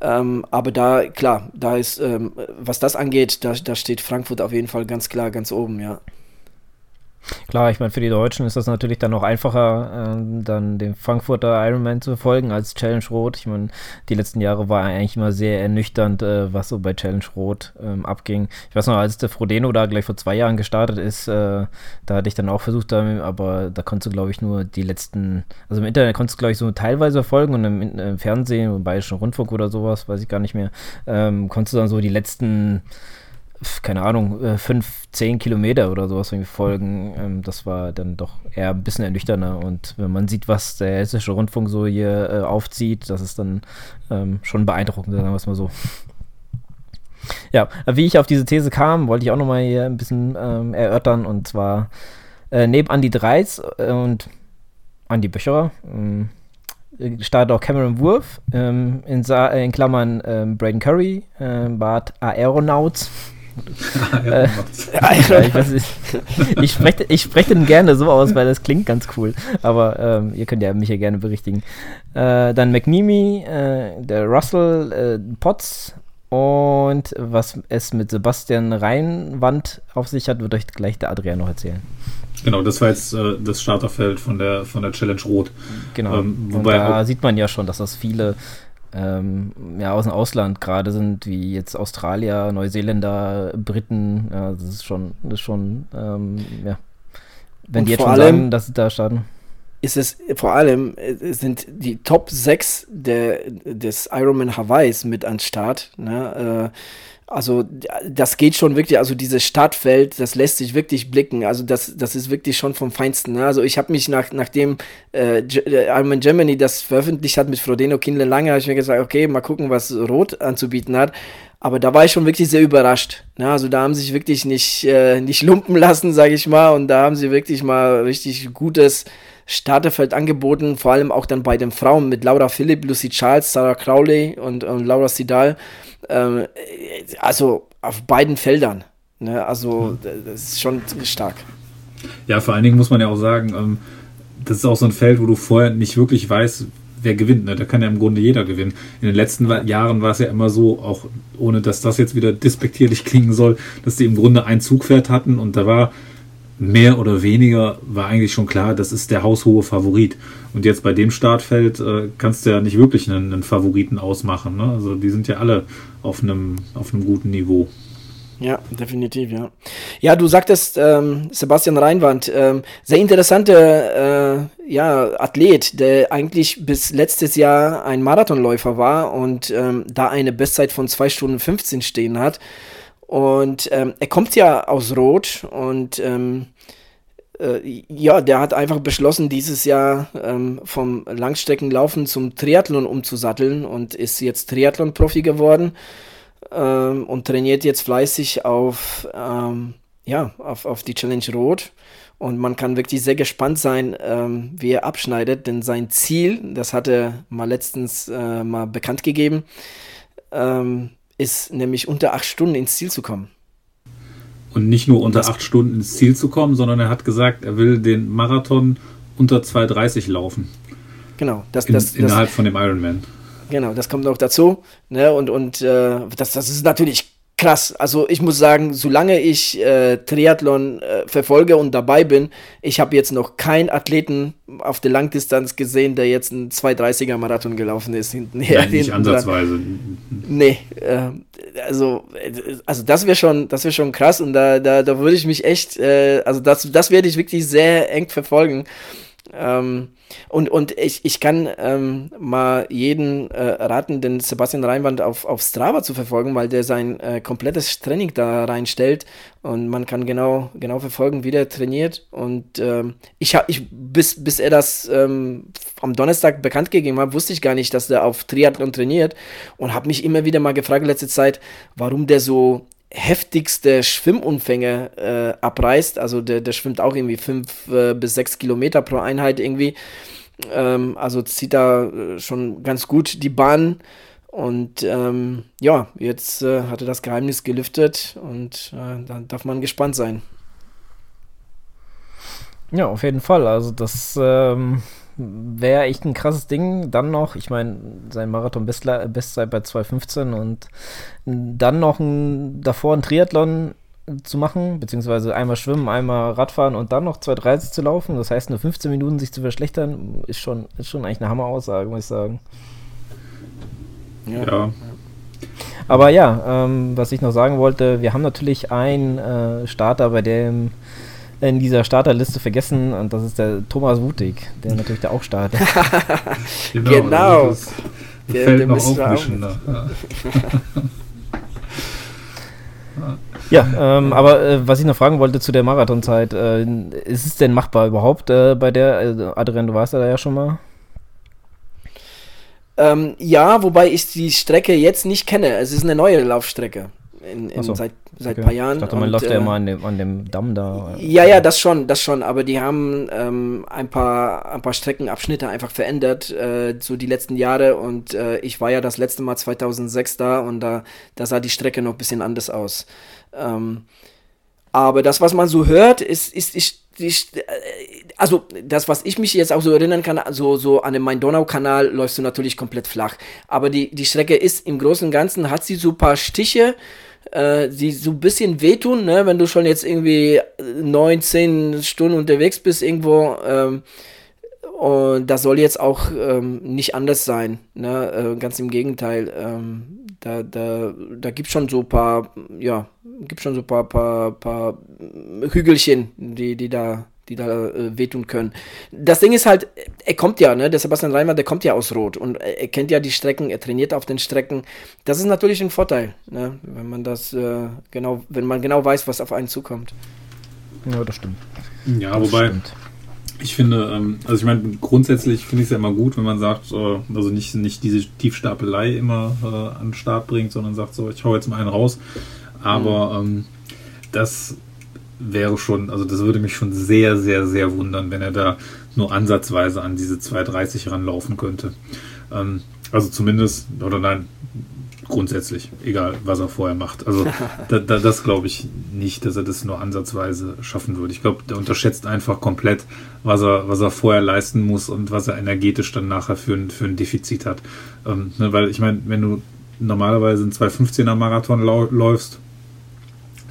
S3: Ähm, aber da, klar, da ist, ähm, was das angeht, da, da steht Frankfurt auf jeden Fall ganz klar ganz oben, ja.
S1: Klar, ich meine, für die Deutschen ist das natürlich dann noch einfacher, äh, dann den Frankfurter Ironman zu verfolgen als Challenge Rot. Ich meine, die letzten Jahre war eigentlich immer sehr ernüchternd, äh, was so bei Challenge Rot ähm, abging. Ich weiß noch, als der Frodeno da gleich vor zwei Jahren gestartet ist, äh, da hatte ich dann auch versucht, aber da konntest du, glaube ich, nur die letzten, also im Internet konntest du, glaube ich, so teilweise verfolgen und im, im Fernsehen, im Bayerischen Rundfunk oder sowas, weiß ich gar nicht mehr, ähm, konntest du dann so die letzten keine Ahnung, äh, fünf, zehn Kilometer oder sowas irgendwie folgen. Ähm, das war dann doch eher ein bisschen ernüchternder. Und wenn man sieht, was der Hessische Rundfunk so hier äh, aufzieht, das ist dann ähm, schon beeindruckend, sagen wir es mal so. Ja, wie ich auf diese These kam, wollte ich auch nochmal hier ein bisschen ähm, erörtern. Und zwar äh, neben Andy Dreis äh, und Andy Böcherer ähm, startet auch Cameron Wurf, ähm, in, in, Klammern ähm, Braden Curry, äh, Bart Aeronauts äh, ich, ich, spreche, ich spreche den gerne so aus, weil das klingt ganz cool. Aber ähm, ihr könnt ja mich ja gerne berichtigen. Äh, dann McNeamy, äh, der Russell äh, Potts und was es mit Sebastian Reinwand auf sich hat, wird euch gleich der Adrian noch erzählen.
S2: Genau, das war jetzt äh, das Starterfeld von der, von der Challenge Rot.
S1: Genau. Ähm, wobei da sieht man ja schon, dass das viele ähm, ja, aus dem Ausland gerade sind, wie jetzt Australier, Neuseeländer, Briten. Ja, das ist schon, das ist schon, ähm, ja. Wenn Und die jetzt schon allem, sagen, dass sie da starten.
S3: ist es vor allem, äh, sind die Top 6 der, des Ironman Hawaiis mit an Start. Ne? Äh, also das geht schon wirklich, also dieses Startfeld, das lässt sich wirklich blicken. Also das, das ist wirklich schon vom Feinsten. Ne? Also ich habe mich nach, nachdem äh, äh, Ironman Germany das veröffentlicht hat mit Frodeno Kindle lange, habe ich mir gesagt, okay, mal gucken, was Rot anzubieten hat. Aber da war ich schon wirklich sehr überrascht. Ne? Also da haben sich wirklich nicht, äh, nicht lumpen lassen, sage ich mal. Und da haben sie wirklich mal richtig gutes Starterfeld angeboten. Vor allem auch dann bei den Frauen mit Laura Philipp, Lucy Charles, Sarah Crowley und, und Laura Sidal. Ähm, also auf beiden Feldern. Ne? Also das ist schon stark.
S2: Ja, vor allen Dingen muss man ja auch sagen, ähm, das ist auch so ein Feld, wo du vorher nicht wirklich weißt, wer gewinnt. Ne? Da kann ja im Grunde jeder gewinnen. In den letzten Jahren war es ja immer so, auch ohne dass das jetzt wieder despektierlich klingen soll, dass die im Grunde ein Zugpferd hatten und da war mehr oder weniger war eigentlich schon klar, das ist der haushohe Favorit. Und jetzt bei dem Startfeld äh, kannst du ja nicht wirklich einen, einen Favoriten ausmachen. Ne? Also die sind ja alle auf einem, auf einem guten Niveau.
S3: Ja, definitiv, ja. Ja, du sagtest ähm, Sebastian Reinwand, ähm, sehr interessanter äh, ja, Athlet, der eigentlich bis letztes Jahr ein Marathonläufer war und ähm, da eine Bestzeit von 2 Stunden 15 stehen hat. Und ähm, er kommt ja aus Rot und ähm, äh, ja, der hat einfach beschlossen, dieses Jahr ähm, vom Langstreckenlaufen zum Triathlon umzusatteln und ist jetzt Triathlon-Profi geworden ähm, und trainiert jetzt fleißig auf, ähm, ja, auf, auf die Challenge Rot. Und man kann wirklich sehr gespannt sein, ähm, wie er abschneidet, denn sein Ziel, das hat er mal letztens äh, mal bekannt gegeben, ähm, ist nämlich unter acht Stunden ins Ziel zu kommen.
S2: Und nicht nur unter das acht Stunden ins Ziel zu kommen, sondern er hat gesagt, er will den Marathon unter 2,30 laufen.
S3: Genau.
S2: Das, das, In, innerhalb das, von dem Ironman.
S3: Genau, das kommt noch dazu. Ne? Und, und äh, das, das ist natürlich krass. Also ich muss sagen, solange ich äh, Triathlon äh, verfolge und dabei bin, ich habe jetzt noch keinen Athleten auf der Langdistanz gesehen, der jetzt einen 230er Marathon gelaufen ist.
S2: Hintenher, Nein, nicht ansatzweise.
S3: Nee, äh, also, also das wäre schon, das wäre schon krass und da, da, da würde ich mich echt, äh, also das, das werde ich wirklich sehr eng verfolgen. Ähm, und, und ich, ich kann ähm, mal jeden äh, raten, den Sebastian Reinwand auf, auf Strava zu verfolgen, weil der sein äh, komplettes Training da reinstellt und man kann genau, genau verfolgen, wie der trainiert. Und ähm, ich ich, bis, bis er das ähm, am Donnerstag bekannt gegeben hat, wusste ich gar nicht, dass der auf Triathlon trainiert und habe mich immer wieder mal gefragt letzte Zeit, warum der so heftigste Schwimmumfänge äh, abreißt. Also der, der schwimmt auch irgendwie fünf äh, bis sechs Kilometer pro Einheit irgendwie. Ähm, also zieht da äh, schon ganz gut die Bahn. Und ähm, ja, jetzt äh, hat er das Geheimnis gelüftet und äh, da darf man gespannt sein.
S1: Ja, auf jeden Fall. Also das ähm, wäre echt ein krasses Ding. Dann noch, ich meine, sein Marathon-Bestzeit bei 2,15 und dann noch ein, davor ein Triathlon zu machen, beziehungsweise einmal schwimmen, einmal Radfahren und dann noch 2,30 zu laufen. Das heißt, nur 15 Minuten sich zu verschlechtern, ist schon, ist schon eigentlich eine Hammer-Aussage, muss ich sagen.
S2: Ja. ja.
S1: Aber ja, ähm, was ich noch sagen wollte, wir haben natürlich einen äh, Starter, bei dem in dieser Starterliste vergessen und das ist der Thomas Wutig, der natürlich da auch startet.
S3: genau. genau. Das der,
S2: fällt der noch aufmischender.
S1: Ja, ähm, aber äh, was ich noch fragen wollte zu der Marathonzeit, äh, ist es denn machbar überhaupt äh, bei der? Äh, Adrian, du warst da ja schon mal.
S3: Ähm, ja, wobei ich die Strecke jetzt nicht kenne. Es ist eine neue Laufstrecke in, in
S1: so.
S3: seit, seit okay. ein paar Jahren.
S1: Ich dachte, man und, läuft ja immer an dem, an dem Damm da.
S3: Ja, ja, das schon, das schon. Aber die haben ähm, ein, paar, ein paar Streckenabschnitte einfach verändert, äh, so die letzten Jahre. Und äh, ich war ja das letzte Mal 2006 da und da, da sah die Strecke noch ein bisschen anders aus. Ähm, aber das, was man so hört, ist, ist, ist, ist, also das, was ich mich jetzt auch so erinnern kann, so, so an dem Main-Donau-Kanal läufst du natürlich komplett flach. Aber die, die Strecke ist im Großen und Ganzen, hat sie so ein paar Stiche, äh, die so ein bisschen wehtun, ne? wenn du schon jetzt irgendwie neun, zehn Stunden unterwegs bist irgendwo. Ähm, und das soll jetzt auch ähm, nicht anders sein. Ne? Äh, ganz im Gegenteil. Ähm, da da, da gibt es schon so ein paar, ja, gibt schon so paar, paar, paar Hügelchen, die, die da die da äh, wehtun können. Das Ding ist halt, er kommt ja, ne, der Sebastian Reimer, der kommt ja aus Rot und er kennt ja die Strecken, er trainiert auf den Strecken. Das ist natürlich ein Vorteil, ne, wenn man das äh, genau, wenn man genau weiß, was auf einen zukommt.
S1: Ja, das stimmt.
S2: Ja, das wobei, stimmt. ich finde, ähm, also ich meine, grundsätzlich finde ich es ja immer gut, wenn man sagt, äh, also nicht, nicht diese Tiefstapelei immer äh, an den Start bringt, sondern sagt so, ich hau jetzt mal einen raus. Aber mhm. ähm, das wäre schon, also das würde mich schon sehr, sehr, sehr wundern, wenn er da nur ansatzweise an diese 230 ranlaufen könnte. Ähm, also zumindest, oder nein, grundsätzlich, egal was er vorher macht. Also da, da, das glaube ich nicht, dass er das nur ansatzweise schaffen würde. Ich glaube, der unterschätzt einfach komplett, was er, was er vorher leisten muss und was er energetisch dann nachher für ein, für ein Defizit hat. Ähm, ne, weil ich meine, wenn du normalerweise einen 215er Marathon läufst,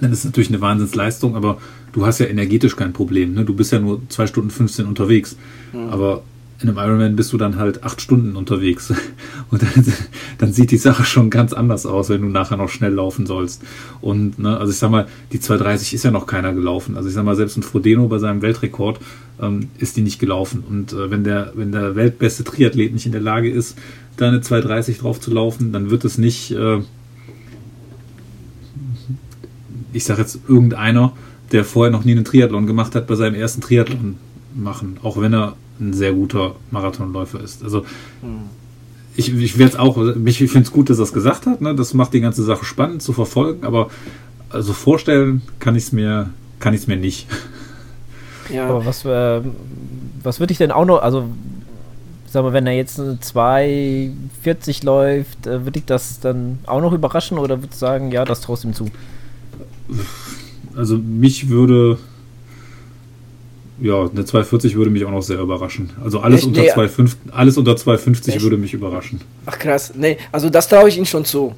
S2: dann ist es natürlich eine Wahnsinnsleistung, aber du hast ja energetisch kein Problem. Ne? Du bist ja nur 2 Stunden 15 unterwegs. Mhm. Aber in einem Ironman bist du dann halt 8 Stunden unterwegs. Und dann, dann, sieht die Sache schon ganz anders aus, wenn du nachher noch schnell laufen sollst. Und, ne, also ich sag mal, die 230 ist ja noch keiner gelaufen. Also ich sag mal, selbst ein Frodeno bei seinem Weltrekord ähm, ist die nicht gelaufen. Und äh, wenn, der, wenn der weltbeste Triathlet nicht in der Lage ist, da eine 230 drauf zu laufen, dann wird es nicht. Äh, ich sage jetzt irgendeiner, der vorher noch nie einen Triathlon gemacht hat, bei seinem ersten Triathlon machen, auch wenn er ein sehr guter Marathonläufer ist. Also hm. ich, ich werde auch, ich finde es gut, dass er es gesagt hat, ne? das macht die ganze Sache spannend zu verfolgen, aber also vorstellen kann ich es mir, kann ich es mir nicht.
S1: Ja. Aber was, äh, was würde ich denn auch noch, also sag mal, wenn er jetzt 2,40 läuft, äh, würde ich das dann auch noch überraschen oder würde ich sagen, ja, das traust ihm zu?
S2: Also mich würde ja, eine 240 würde mich auch noch sehr überraschen. Also alles Echt? unter nee, 250, alles unter 250 Echt? würde mich überraschen.
S3: Ach krass, nee, also das traue ich Ihnen schon zu.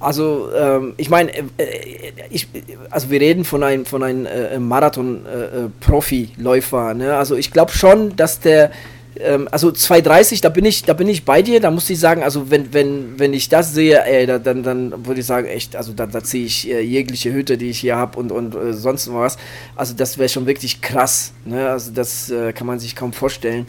S3: Also ähm, ich meine, äh, äh, ich, also wir reden von einem von einem äh, Marathon-Profi-Läufer. Äh, ne? Also ich glaube schon, dass der ähm, also 2,30, da bin ich, da bin ich bei dir. Da muss ich sagen, also wenn, wenn, wenn ich das sehe, ey, da, dann, dann würde ich sagen, echt, also da, da ziehe ich äh, jegliche Hütte, die ich hier habe und, und äh, sonst was. Also das wäre schon wirklich krass. Ne? Also das äh, kann man sich kaum vorstellen.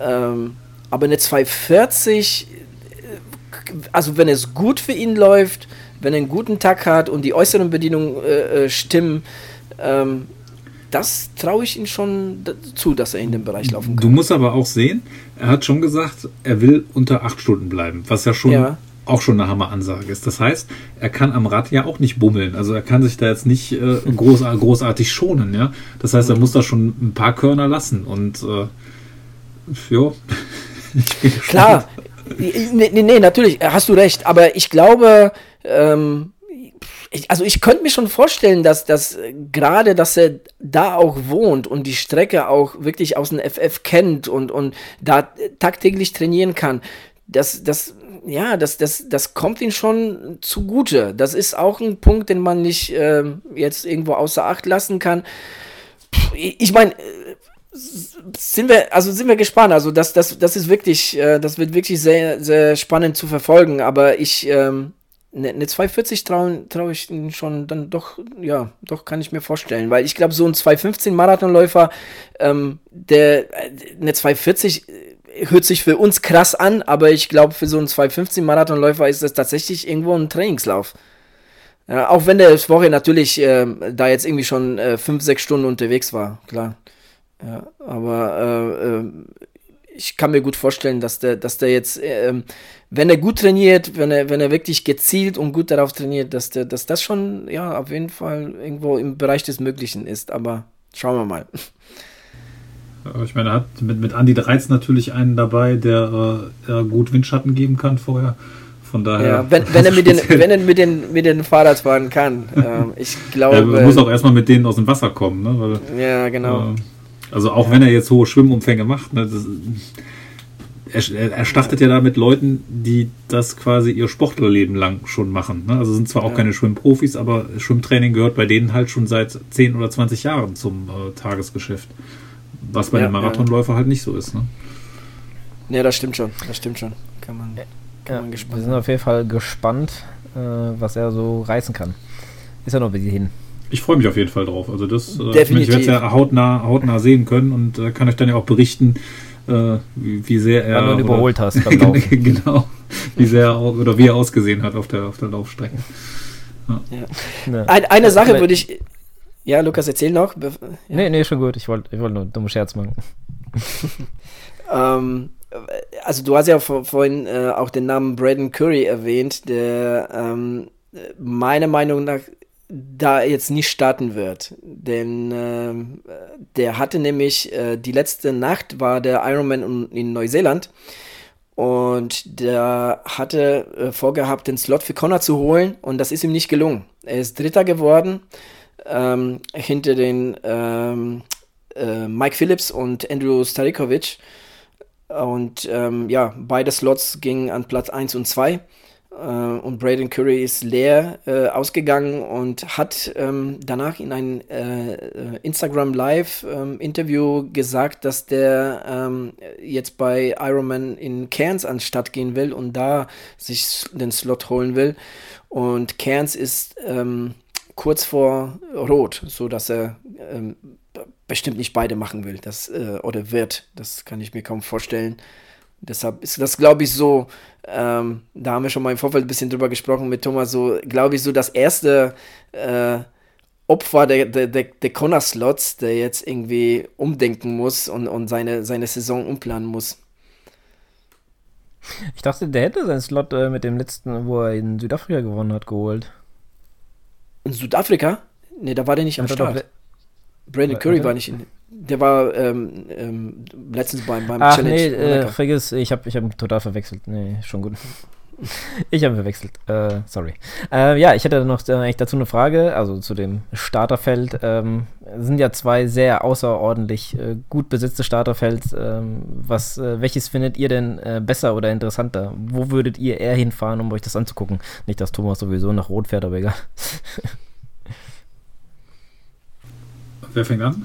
S3: Ähm, aber eine 240, äh, also wenn es gut für ihn läuft, wenn er einen guten Tag hat und die äußeren Bedingungen äh, äh, stimmen, ähm, das traue ich ihm schon zu, dass er in dem Bereich laufen kann.
S2: Du musst aber auch sehen, er hat schon gesagt, er will unter acht Stunden bleiben, was ja schon ja. auch schon eine Hammeransage ist. Das heißt, er kann am Rad ja auch nicht bummeln. Also er kann sich da jetzt nicht äh, groß, großartig schonen. Ja? Das heißt, er muss da schon ein paar Körner lassen. Und äh, ja,
S3: Klar, nee, nee, nee, natürlich, hast du recht. Aber ich glaube, ähm, ich, also ich könnte mir schon vorstellen, dass, dass äh, gerade, dass er da auch wohnt und die Strecke auch wirklich aus dem FF kennt und, und da tagtäglich trainieren kann, das, das, ja, das, das, das kommt ihm schon zugute. Das ist auch ein Punkt, den man nicht äh, jetzt irgendwo außer Acht lassen kann. Ich meine, äh, sind wir, also sind wir gespannt. Also das, das, das ist wirklich, äh, das wird wirklich sehr, sehr spannend zu verfolgen. Aber ich, ähm, eine, eine 240 traue trau ich schon dann doch, ja, doch kann ich mir vorstellen. Weil ich glaube, so ein 215 Marathonläufer, ähm, der, äh, eine 240 äh, hört sich für uns krass an, aber ich glaube, für so einen 215 Marathonläufer ist das tatsächlich irgendwo ein Trainingslauf. Ja, auch wenn der Woche natürlich äh, da jetzt irgendwie schon 5, äh, 6 Stunden unterwegs war, klar. Ja, aber äh, äh, ich kann mir gut vorstellen, dass der, dass der jetzt, ähm, wenn er gut trainiert, wenn er, wenn er wirklich gezielt und gut darauf trainiert, dass, der, dass das schon, ja, auf jeden Fall irgendwo im Bereich des Möglichen ist. Aber schauen wir mal.
S2: Ich meine, er hat mit, mit Andy Dreiz natürlich einen dabei, der äh, gut Windschatten geben kann vorher. Von daher.
S3: Ja, wenn, wenn er, mit den, wenn er mit den, mit den Fahrrad fahren kann. äh, ich glaube.
S2: Er muss auch erstmal mit denen aus dem Wasser kommen, ne? Weil,
S3: ja, genau. Äh,
S2: also auch ja. wenn er jetzt hohe Schwimmumfänge macht, ne, das, er, er, startet ja da mit Leuten, die das quasi ihr Sportlerleben lang schon machen. Ne? Also sind zwar auch ja. keine Schwimmprofis, aber Schwimmtraining gehört bei denen halt schon seit 10 oder 20 Jahren zum äh, Tagesgeschäft. Was bei ja, den Marathonläufer halt nicht so ist. Ne?
S3: Ja, das stimmt schon. Das stimmt schon. Kann man,
S1: kann man gespannt Wir sind auf jeden Fall gespannt, äh, was er so reißen kann. Ist ja noch ein bisschen hin.
S2: ich freue mich auf jeden Fall drauf. Also das, äh, ich werde es ja hautnah, hautnah sehen können und äh, kann euch dann ja auch berichten, äh, wie, wie, sehr er
S1: Wann überholt hast
S2: genau, wie sehr er, oder wie er ausgesehen hat auf der, auf der Laufstrecke.
S3: Ja. Ja. Eine, eine Sache würde ich. Ja, Lukas, erzähl noch. Ja.
S1: Nee, nee, schon gut. Ich wollte ich wollt nur einen dummen Scherz machen.
S3: ähm, also du hast ja vorhin äh, auch den Namen Braden Curry erwähnt, der ähm, meiner Meinung nach da jetzt nicht starten wird. Denn äh, der hatte nämlich, äh, die letzte Nacht war der Ironman in Neuseeland und der hatte äh, vorgehabt, den Slot für Connor zu holen und das ist ihm nicht gelungen. Er ist Dritter geworden ähm, hinter den ähm, äh, Mike Phillips und Andrew Starikovic. Und ähm, ja, beide Slots gingen an Platz 1 und 2. Äh, und Braden Curry ist leer äh, ausgegangen und hat ähm, danach in einem äh, äh, Instagram Live ähm, Interview gesagt, dass der ähm, jetzt bei Ironman in Cairns anstatt gehen will und da sich den Slot holen will. Und Cairns ist ähm, kurz vor Rot, so dass er ähm, bestimmt nicht beide machen will, das äh, oder wird. Das kann ich mir kaum vorstellen. Deshalb ist das, glaube ich, so, ähm, da haben wir schon mal im Vorfeld ein bisschen drüber gesprochen mit Thomas, so, glaube ich, so das erste äh, Opfer der, der, der, der Connor-Slots, der jetzt irgendwie umdenken muss und, und seine, seine Saison umplanen muss.
S1: Ich dachte, der hätte seinen Slot äh, mit dem letzten, wo er in Südafrika gewonnen hat, geholt.
S3: In Südafrika? Ne, da war der nicht am Start. Brandon Curry war nicht in. Der war ähm, ähm, letztens beim, beim
S1: Ach, Challenge. Nee, äh, vergiss, ich habe ich hab total verwechselt. Nee, schon gut. ich habe verwechselt. Äh, sorry. Äh, ja, ich hätte noch äh, eigentlich dazu eine Frage, also zu dem Starterfeld. Ähm, sind ja zwei sehr außerordentlich äh, gut besetzte Starterfelds. Ähm, was, äh, welches findet ihr denn äh, besser oder interessanter? Wo würdet ihr eher hinfahren, um euch das anzugucken? Nicht, dass Thomas sowieso nach Rot fährt, aber egal.
S2: Wer fängt an?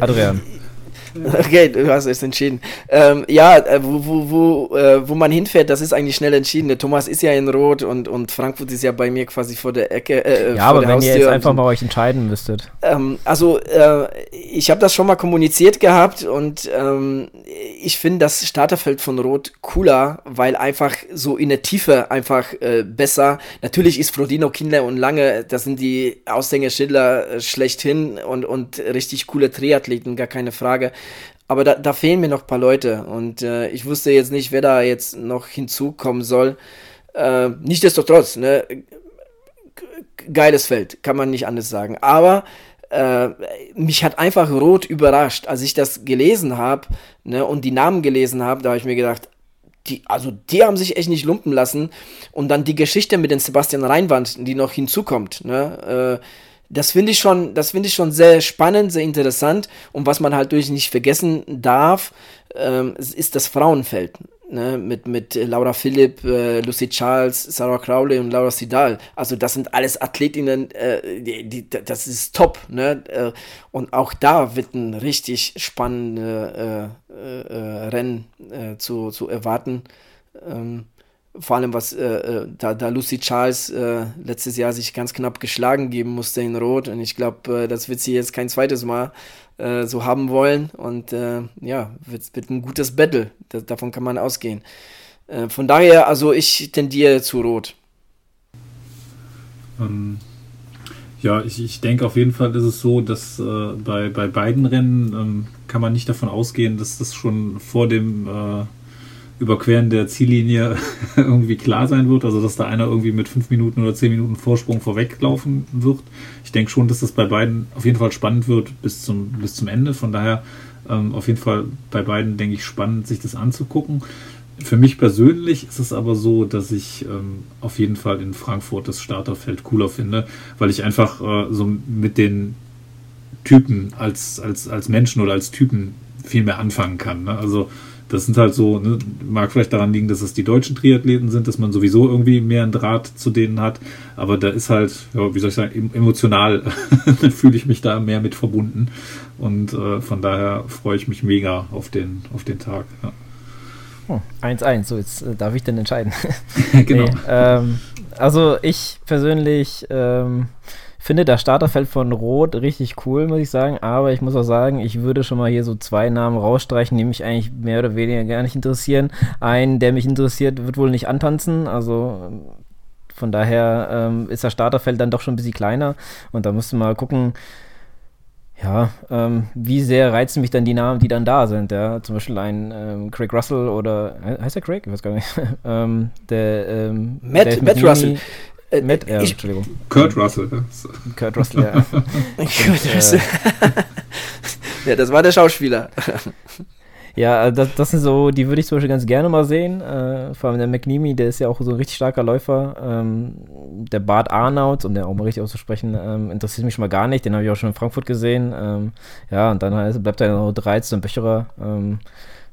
S1: Adrian.
S3: Okay, du hast es entschieden. Ähm, ja, äh, wo, wo, wo, äh, wo man hinfährt, das ist eigentlich schnell entschieden. Der Thomas ist ja in Rot und, und Frankfurt ist ja bei mir quasi vor der Ecke.
S1: Äh, ja, aber wenn Haustür ihr jetzt einfach mal euch entscheiden müsstet.
S3: Ähm, also, äh, ich habe das schon mal kommuniziert gehabt und ähm, ich finde das Starterfeld von Rot cooler, weil einfach so in der Tiefe einfach äh, besser. Natürlich ist Frodino Kinder und Lange, das sind die Aushängeschilder schlechthin und, und richtig coole Triathleten, gar keine Frage. Aber da, da fehlen mir noch ein paar Leute und äh, ich wusste jetzt nicht, wer da jetzt noch hinzukommen soll. Äh, Nichtsdestotrotz, ne, geiles Feld, kann man nicht anders sagen. Aber äh, mich hat einfach Rot überrascht, als ich das gelesen habe ne, und die Namen gelesen habe, da habe ich mir gedacht, die, also die haben sich echt nicht lumpen lassen. Und dann die Geschichte mit den Sebastian Reinwand, die noch hinzukommt, ne, äh, das finde ich schon, das finde ich schon sehr spannend, sehr interessant. Und was man halt durch nicht vergessen darf, ähm, ist das Frauenfeld. Ne, mit, mit Laura Philipp, äh, Lucy Charles, Sarah Crowley und Laura Sidal. Also das sind alles Athletinnen, äh, die, die, das ist top. Ne? Äh, und auch da wird ein richtig spannendes äh, äh, äh, Rennen zu, zu erwarten. Ähm, vor allem was äh, äh, da, da Lucy Charles äh, letztes Jahr sich ganz knapp geschlagen geben musste in Rot und ich glaube, äh, das wird sie jetzt kein zweites Mal äh, so haben wollen und äh, ja, wird, wird ein gutes Battle, das, davon kann man ausgehen. von daher, also ich tendiere zu Rot.
S2: Ähm, ja, ich, ich denke auf jeden Fall ist es so, dass bei, bei beiden Rennen ähm, kann man nicht davon ausgehen, dass das schon vor dem Überqueren der Ziellinie irgendwie klar sein wird, also dass da einer irgendwie mit fünf Minuten oder zehn Minuten Vorsprung vorweglaufen wird. Ich denke schon, dass das bei beiden auf jeden Fall spannend wird bis zum, bis zum Ende. Von daher ähm, auf jeden Fall bei beiden, denke ich, spannend, sich das anzugucken. Für mich persönlich ist es aber so, dass ich ähm, auf jeden Fall in Frankfurt das Starterfeld cooler finde, weil ich einfach äh, so mit den Typen als, als, als Menschen oder als Typen viel mehr anfangen kann. Ne? Also das sind halt so, ne, mag vielleicht daran liegen, dass es die deutschen Triathleten sind, dass man sowieso irgendwie mehr einen Draht zu denen hat. Aber da ist halt, ja, wie soll ich sagen, emotional fühle ich mich da mehr mit verbunden. Und äh, von daher freue ich mich mega auf den, auf den Tag.
S1: 1-1, hm, so jetzt äh, darf ich denn entscheiden. genau. Nee, ähm, also ich persönlich ähm, finde das Starterfeld von Rot richtig cool, muss ich sagen. Aber ich muss auch sagen, ich würde schon mal hier so zwei Namen rausstreichen, die mich eigentlich mehr oder weniger gar nicht interessieren. Ein, der mich interessiert, wird wohl nicht antanzen. Also von daher ähm, ist das Starterfeld dann doch schon ein bisschen kleiner. Und da müsste man mal gucken, ja, ähm, wie sehr reizen mich dann die Namen, die dann da sind, ja. Zum Beispiel ein ähm, Craig Russell oder heißt er Craig? Ich weiß gar nicht. ähm, der ähm,
S3: Matt, Matt Russell.
S1: Äh, Matt, ja, ich, Entschuldigung.
S2: Kurt Russell.
S1: Kurt Russell, ja.
S3: Kurt Russell. ja, das war der Schauspieler.
S1: Ja, äh, das, das sind so, die würde ich zum Beispiel ganz gerne mal sehen. Äh, vor allem der McNeamy, der ist ja auch so ein richtig starker Läufer. Ähm, der Bart Arnaut, um den auch mal richtig auszusprechen, ähm, interessiert mich schon mal gar nicht. Den habe ich auch schon in Frankfurt gesehen. Ähm, ja, und dann halt, bleibt er noch 13 Böcherer.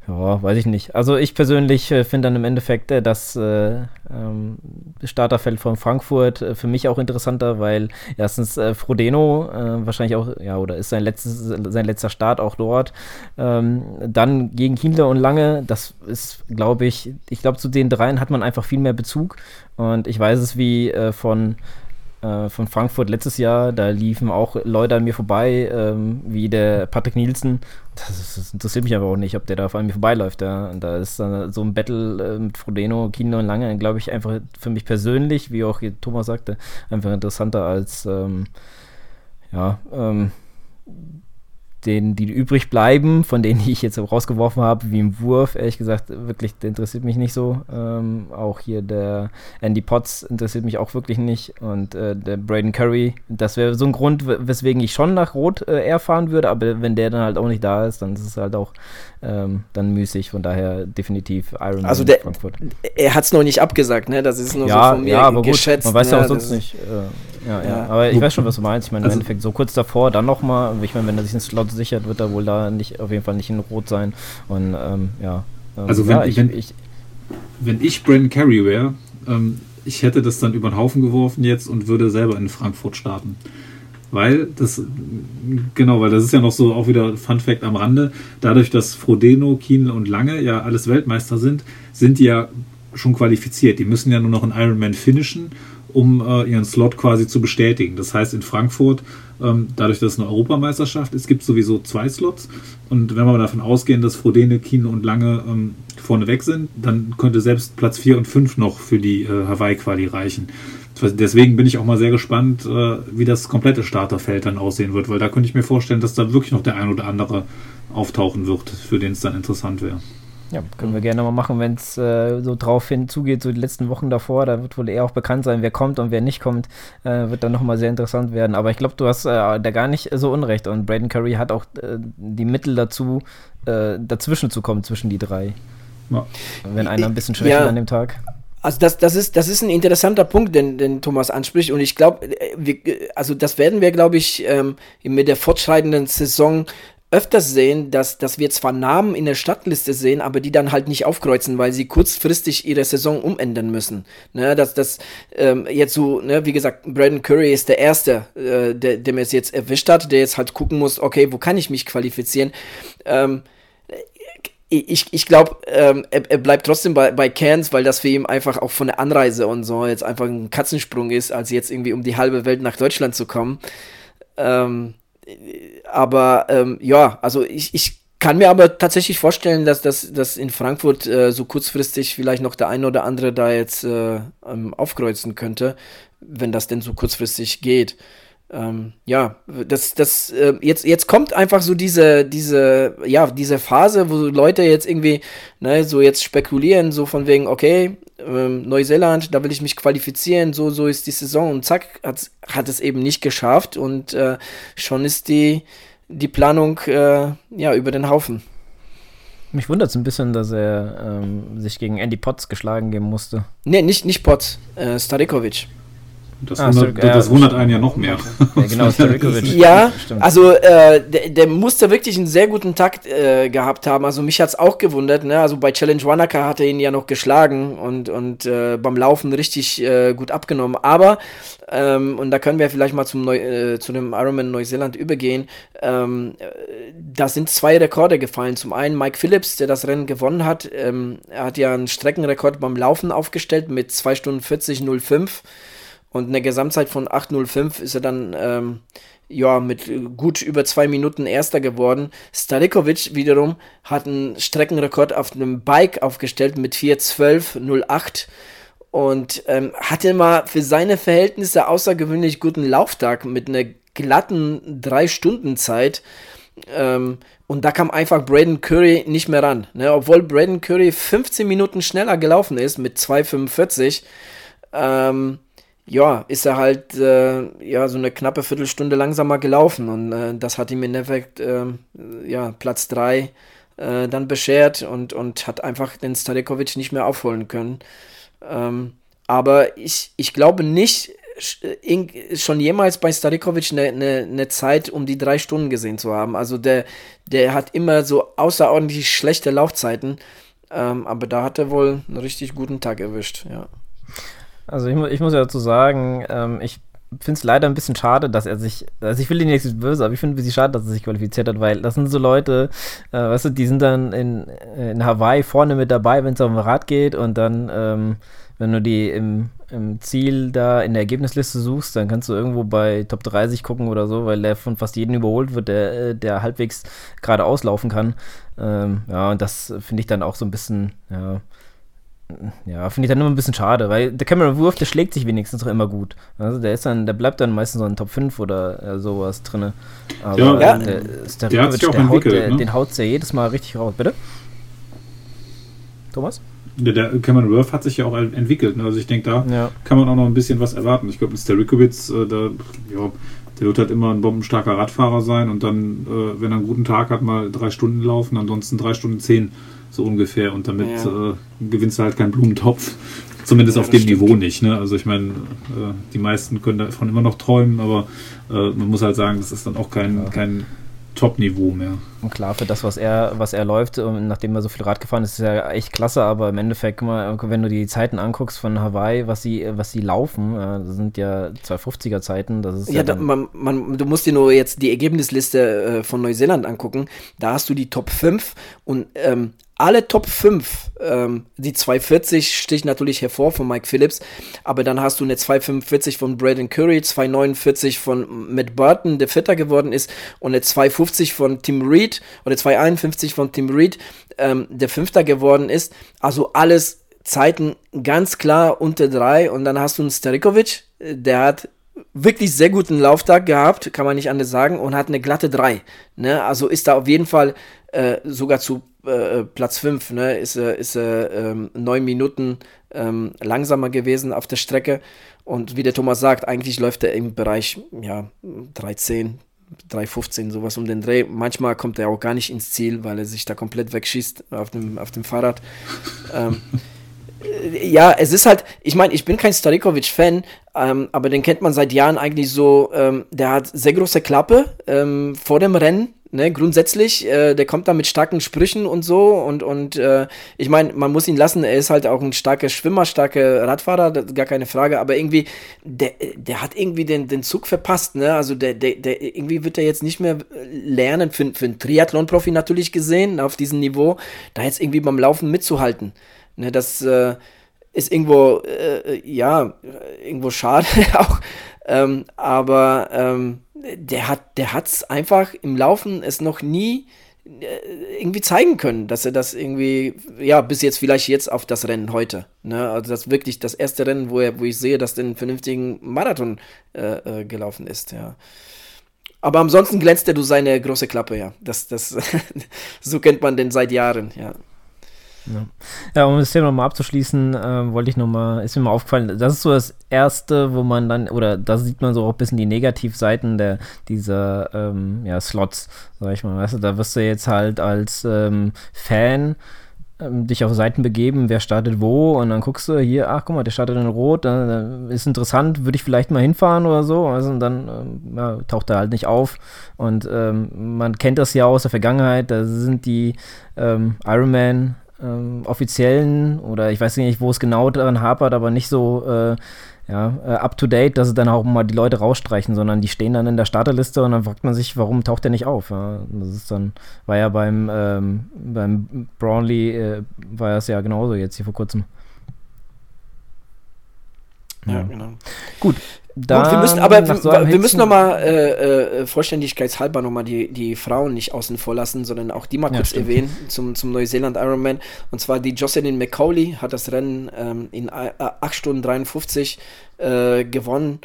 S1: Ja, weiß ich nicht. Also ich persönlich äh, finde dann im Endeffekt äh, das äh, ähm, Starterfeld von Frankfurt äh, für mich auch interessanter, weil erstens äh, Frodeno äh, wahrscheinlich auch, ja, oder ist sein, letztes, sein letzter Start auch dort. Ähm, dann gegen Kienle und Lange, das ist, glaube ich, ich glaube, zu den dreien hat man einfach viel mehr Bezug. Und ich weiß es wie von äh, von Frankfurt letztes Jahr. Da liefen auch Leute an mir vorbei, ähm, wie der Patrick Nielsen. Das, das, interessiert mich aber auch nicht, ob der da an mir vorbeiläuft. Ja. Und da ist dann so ein Battle äh, mit Frodeno, Kino und Lange, glaube ich, einfach für mich persönlich, wie auch Thomas sagte, einfach interessanter als ähm, ja, ähm, den, die übrig bleiben, von denen ich jetzt rausgeworfen habe, wie im Wurf, ehrlich gesagt, wirklich, interessiert mich nicht so. Ähm, auch hier der Andy Potts interessiert mich auch wirklich nicht. Und äh, der Braden Curry, das wäre so ein Grund, weswegen ich schon nach Rot äh, eher fahren würde, aber wenn der dann halt auch nicht da ist, dann ist es halt auch ähm, dann müßig. Von daher definitiv
S3: Iron also der, Frankfurt. Er hat es noch nicht abgesagt, ne? Das ist nur
S1: ja,
S3: so von mir
S1: ja, aber geschätzt. Gut, man weiß ja ne? auch sonst nicht. Äh, ja, ja, ja, Aber ich weiß schon, was du meinst. Ich meine, also, im Endeffekt so kurz davor, dann nochmal. Ich meine, wenn er sich ins Slot sichert, wird er wohl da nicht auf jeden Fall nicht in Rot sein. Und ähm, ja.
S2: Ähm, also wenn, ich, wenn, ich, wenn ich Brandon Carey wäre, ähm, ich hätte das dann über den Haufen geworfen jetzt und würde selber in Frankfurt starten. Weil das, genau, weil das ist ja noch so auch wieder Fun Fact am Rande. Dadurch, dass Frodeno, Kienle und Lange ja alles Weltmeister sind, sind die ja schon qualifiziert. Die müssen ja nur noch einen Ironman finishen, um äh, ihren Slot quasi zu bestätigen. Das heißt, in Frankfurt, ähm, dadurch, dass es eine Europameisterschaft ist, gibt es sowieso zwei Slots. Und wenn wir davon ausgehen, dass Frodeno, Kienle und Lange ähm, vorne weg sind, dann könnte selbst Platz 4 und 5 noch für die äh, Hawaii-Quali reichen. Deswegen bin ich auch mal sehr gespannt, äh, wie das komplette Starterfeld dann aussehen wird, weil da könnte ich mir vorstellen, dass da wirklich noch der ein oder andere auftauchen wird, für den es dann interessant wäre.
S1: Ja, können wir gerne mal machen, wenn es äh, so drauf hinzugeht, so die letzten Wochen davor. Da wird wohl eher auch bekannt sein, wer kommt und wer nicht kommt. Äh, wird dann nochmal sehr interessant werden. Aber ich glaube, du hast äh, da gar nicht so unrecht. Und Braden Curry hat auch äh, die Mittel dazu, äh, dazwischen zu kommen, zwischen die drei. Ja. Wenn einer ein bisschen schwächer ja. an dem Tag.
S3: Also das, das, ist, das ist ein interessanter Punkt, den, den Thomas anspricht. Und ich glaube, also das werden wir, glaube ich, ähm, mit der fortschreitenden Saison öfters sehen, dass, dass wir zwar Namen in der Stadtliste sehen, aber die dann halt nicht aufkreuzen, weil sie kurzfristig ihre Saison umändern müssen. Ne, dass das ähm, jetzt so, ne, wie gesagt, Braden Curry ist der Erste, äh, der, mir es jetzt erwischt hat, der jetzt halt gucken muss, okay, wo kann ich mich qualifizieren? Ähm, ich, ich glaube, ähm, er, er, bleibt trotzdem bei, bei Cairns, weil das für ihn einfach auch von der Anreise und so jetzt einfach ein Katzensprung ist, als jetzt irgendwie um die halbe Welt nach Deutschland zu kommen. Ähm, aber ähm, ja, also ich, ich kann mir aber tatsächlich vorstellen, dass das in Frankfurt äh, so kurzfristig vielleicht noch der eine oder andere da jetzt äh, ähm, aufkreuzen könnte, wenn das denn so kurzfristig geht ähm, ja, das, das, äh, jetzt, jetzt kommt einfach so diese, diese, ja, diese Phase, wo Leute jetzt irgendwie, ne, so jetzt spekulieren, so von wegen, okay, ähm, Neuseeland, da will ich mich qualifizieren, so, so ist die Saison und zack, hat, hat es eben nicht geschafft und äh, schon ist die, die Planung, äh, ja, über den Haufen.
S1: Mich wundert es ein bisschen, dass er ähm, sich gegen Andy Potts geschlagen geben musste.
S3: Nee, nicht, nicht Potts, äh, Starikovic.
S2: Das, ah, wundert, Stur das wundert einen ja noch mehr.
S3: Ja, genau, ja also äh, der, der, musste wirklich einen sehr guten Takt äh, gehabt haben. Also mich hat es auch gewundert. Ne? Also bei Challenge Wanaka hat er ihn ja noch geschlagen und, und äh, beim Laufen richtig äh, gut abgenommen. Aber, ähm, und da können wir vielleicht mal zum Neu äh, zu dem Ironman Neuseeland übergehen, ähm, da sind zwei Rekorde gefallen. Zum einen Mike Phillips, der das Rennen gewonnen hat. Ähm, er hat ja einen Streckenrekord beim Laufen aufgestellt mit 2 Stunden 40,05. Und eine Gesamtzeit von 8.05 ist er dann ähm, ja, mit gut über zwei Minuten Erster geworden. Starikovic wiederum hat einen Streckenrekord auf einem Bike aufgestellt mit 4.12.08 und ähm, hatte mal für seine Verhältnisse außergewöhnlich guten Lauftag mit einer glatten 3-Stunden-Zeit. Ähm, und da kam einfach Braden Curry nicht mehr ran. Ne? Obwohl Braden Curry 15 Minuten schneller gelaufen ist mit 2,45. Ähm, ja, ist er halt äh, ja so eine knappe Viertelstunde langsamer gelaufen und äh, das hat ihm im Endeffekt äh, ja, Platz 3 äh, dann beschert und, und hat einfach den Stadekovic nicht mehr aufholen können. Ähm, aber ich, ich glaube nicht, schon jemals bei Starikovic eine, eine, eine, Zeit um die drei Stunden gesehen zu haben. Also der, der hat immer so außerordentlich schlechte Laufzeiten, ähm, aber da hat er wohl einen richtig guten Tag erwischt, ja.
S1: Also ich, ich muss ja dazu sagen, ähm, ich finde es leider ein bisschen schade, dass er sich, also ich will ihn nicht böse, aber ich finde es ein bisschen schade, dass er sich qualifiziert hat, weil das sind so Leute, äh, weißt du, die sind dann in, in Hawaii vorne mit dabei, wenn es dem Rad geht und dann, ähm, wenn du die im, im Ziel da in der Ergebnisliste suchst, dann kannst du irgendwo bei Top 30 gucken oder so, weil der von fast jedem überholt wird, der, äh, der halbwegs gerade auslaufen kann. Ähm, ja, und das finde ich dann auch so ein bisschen, ja, ja, finde ich dann immer ein bisschen schade, weil der Cameron Wurf, der schlägt sich wenigstens doch immer gut. Also der ist dann, der bleibt dann meistens so in Top 5 oder äh, sowas drin. Aber ja, der, der, der, hat sich auch der haut, der, ne? den haut ja jedes Mal richtig raus. Bitte? Thomas?
S2: Der, der Cameron Worth hat sich ja auch entwickelt. Ne? Also ich denke, da ja. kann man auch noch ein bisschen was erwarten. Ich glaube, mit Sterikowitz, äh, da, ja, der wird halt immer ein bombenstarker Radfahrer sein und dann, äh, wenn er einen guten Tag hat, mal drei Stunden laufen, ansonsten drei Stunden zehn so ungefähr. Und damit ja. äh, gewinnst du halt keinen Blumentopf. Zumindest ja, auf dem stimmt. Niveau nicht. Ne? Also ich meine, äh, die meisten können davon immer noch träumen, aber äh, man muss halt sagen, das ist dann auch kein, ja. kein Top-Niveau mehr.
S1: Und klar, für das, was er, was er läuft, nachdem er so viel Rad gefahren ist, ist er echt klasse, aber im Endeffekt, mal, wenn du die Zeiten anguckst von Hawaii, was sie, was sie laufen, das sind ja 250er Zeiten. Das ist
S3: ja, ja da, man, man, du musst dir nur jetzt die Ergebnisliste äh, von Neuseeland angucken. Da hast du die Top 5 und ähm, alle Top 5, ähm, die 240 sticht natürlich hervor von Mike Phillips, aber dann hast du eine 245 von Braden Curry, 249 von Matt Burton, der Vierter geworden ist, und eine 250 von Tim Reed oder 251 von Tim Reed, ähm, der Fünfter geworden ist. Also alles Zeiten ganz klar unter drei und dann hast du einen Starikovic, der hat wirklich sehr guten Lauftag gehabt, kann man nicht anders sagen, und hat eine glatte 3. Ne? Also ist da auf jeden Fall äh, sogar zu äh, Platz 5, ne, ist er ist, äh, ähm, neun Minuten ähm, langsamer gewesen auf der Strecke. Und wie der Thomas sagt, eigentlich läuft er im Bereich ja, 13, 3,15, sowas um den Dreh. Manchmal kommt er auch gar nicht ins Ziel, weil er sich da komplett wegschießt auf dem, auf dem Fahrrad. ähm, äh, ja, es ist halt, ich meine, ich bin kein Starikovic-Fan, ähm, aber den kennt man seit Jahren eigentlich so, ähm, der hat sehr große Klappe ähm, vor dem Rennen, Ne, grundsätzlich, äh, der kommt da mit starken Sprüchen und so und, und äh, ich meine, man muss ihn lassen, er ist halt auch ein starker Schwimmer, starker Radfahrer, gar keine Frage, aber irgendwie, der, der hat irgendwie den, den Zug verpasst, ne, also der, der, der, irgendwie wird er jetzt nicht mehr lernen, für, für einen Triathlon-Profi natürlich gesehen, auf diesem Niveau, da jetzt irgendwie beim Laufen mitzuhalten, ne, das äh, ist irgendwo, äh, ja, irgendwo schade auch, ähm, aber, ähm, der hat der einfach im Laufen es noch nie äh, irgendwie zeigen können, dass er das irgendwie, ja, bis jetzt vielleicht jetzt auf das Rennen heute. Ne? Also das wirklich das erste Rennen, wo, er, wo ich sehe, dass einen vernünftigen Marathon äh, äh, gelaufen ist, ja. Aber ansonsten glänzt er durch seine große Klappe, ja. Das, das, so kennt man den seit Jahren, ja.
S1: Ja. ja, um das Thema nochmal abzuschließen, äh, wollte ich nochmal, ist mir mal aufgefallen, das ist so das Erste, wo man dann, oder da sieht man so auch ein bisschen die Negativseiten der, dieser ähm, ja, Slots, sag ich mal. Weißt du, da wirst du jetzt halt als ähm, Fan ähm, dich auf Seiten begeben, wer startet wo und dann guckst du hier, ach guck mal, der startet in Rot, ist interessant, würde ich vielleicht mal hinfahren oder so, also, und dann ähm, ja, taucht er halt nicht auf und ähm, man kennt das ja aus der Vergangenheit, da sind die ähm, Ironman ähm, offiziellen oder ich weiß nicht, wo es genau daran hapert, aber nicht so äh, ja, äh, up to date, dass sie dann auch mal die Leute rausstreichen, sondern die stehen dann in der Starterliste und dann fragt man sich, warum taucht der nicht auf? Ja, das ist dann, war ja beim, ähm, beim Brownlee, äh, war es ja genauso jetzt hier vor kurzem.
S3: Ja, genau. Gut, da Gut, wir müssen aber so wir, wir müssen nochmal äh, äh, vollständigkeitshalber nochmal die, die Frauen nicht außen vor lassen, sondern auch die mal kurz ja, erwähnen zum, zum Neuseeland Ironman. Und zwar die Jocelyn McCauley hat das Rennen ähm, in 8 Stunden 53 äh, gewonnen.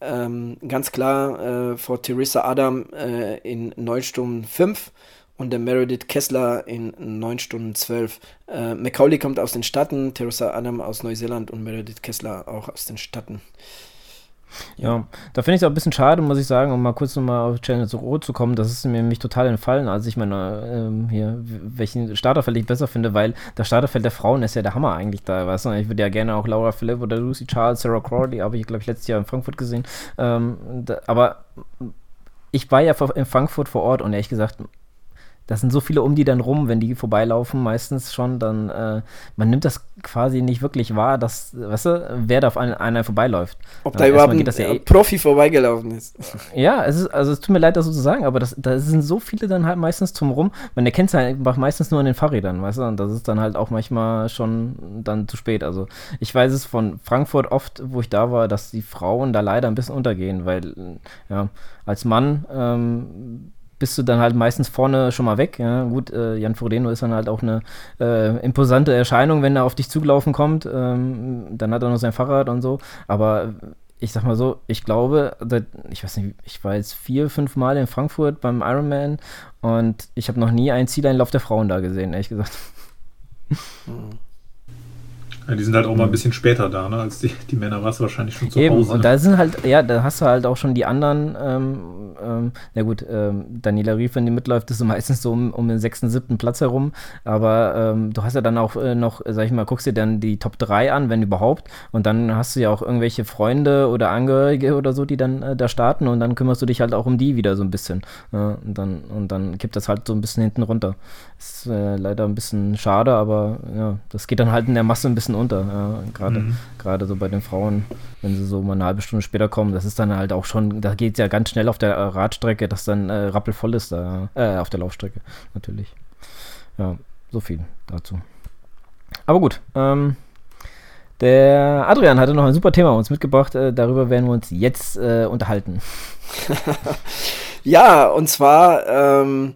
S3: Ähm, ganz klar äh, vor Theresa Adam äh, in 9 Stunden 5 und der Meredith Kessler in 9 Stunden 12. Äh, Macaulay kommt aus den Staaten, Theresa Adam aus Neuseeland und Meredith Kessler auch aus den Staaten.
S1: Ja, da finde ich es auch ein bisschen schade, muss ich sagen, um mal kurz nochmal auf Channel Rot zu kommen. Das ist mir nämlich total entfallen, als ich meine, ähm, hier, welchen Starterfeld ich besser finde, weil das Starterfeld der Frauen ist ja der Hammer eigentlich da, weißt du? Ich würde ja gerne auch Laura Philipp oder Lucy Charles, Sarah Crawley, habe ich, glaube ich, letztes Jahr in Frankfurt gesehen. Ähm, da, aber ich war ja in Frankfurt vor Ort und ehrlich gesagt, das sind so viele um die dann rum, wenn die vorbeilaufen, meistens schon, dann, äh, man nimmt das quasi nicht wirklich wahr, dass, weißt du, wer da auf einen, einer vorbeiläuft.
S3: Ob da überhaupt ein ja eh Profi vorbeigelaufen ist.
S1: Ja, es ist, also es tut mir leid, das so zu sagen, aber das, da sind so viele dann halt meistens zum Rum. Man erkennt es halt meistens nur an den Fahrrädern, weißt du, und das ist dann halt auch manchmal schon dann zu spät. Also ich weiß es von Frankfurt oft, wo ich da war, dass die Frauen da leider ein bisschen untergehen, weil, ja, als Mann, ähm, bist du dann halt meistens vorne schon mal weg. Ja. Gut, äh, Jan Frodeno ist dann halt auch eine äh, imposante Erscheinung, wenn er auf dich zugelaufen kommt. Ähm, dann hat er noch sein Fahrrad und so. Aber ich sag mal so, ich glaube, ich weiß nicht, ich war jetzt vier, fünf Mal in Frankfurt beim Ironman und ich habe noch nie einen Zieleinlauf der Frauen da gesehen, ehrlich gesagt.
S2: Mhm. Ja, die sind halt auch mal ein bisschen später da, ne? Als die, die Männer warst du wahrscheinlich schon zu
S1: Eben,
S2: Hause.
S1: Und da sind halt, ja, da hast du halt auch schon die anderen, ähm, ähm, na gut, ähm, Daniela Rief, wenn die mitläuft, ist so meistens so um, um den sechsten, siebten Platz herum. Aber ähm, du hast ja dann auch äh, noch, sag ich mal, guckst dir dann die Top 3 an, wenn überhaupt. Und dann hast du ja auch irgendwelche Freunde oder Angehörige oder so, die dann äh, da starten und dann kümmerst du dich halt auch um die wieder so ein bisschen. Äh, und, dann, und dann kippt das halt so ein bisschen hinten runter. Ist äh, leider ein bisschen schade, aber ja, das geht dann halt in der Masse ein bisschen unter. Ja, gerade mhm. gerade so bei den Frauen, wenn sie so mal eine halbe Stunde später kommen, das ist dann halt auch schon, da geht es ja ganz schnell auf der Radstrecke, dass dann äh, rappelvoll ist da, äh, auf der Laufstrecke natürlich. Ja, so viel dazu. Aber gut, ähm, der Adrian hatte noch ein super Thema uns mitgebracht. Äh, darüber werden wir uns jetzt äh, unterhalten.
S3: ja, und zwar ähm,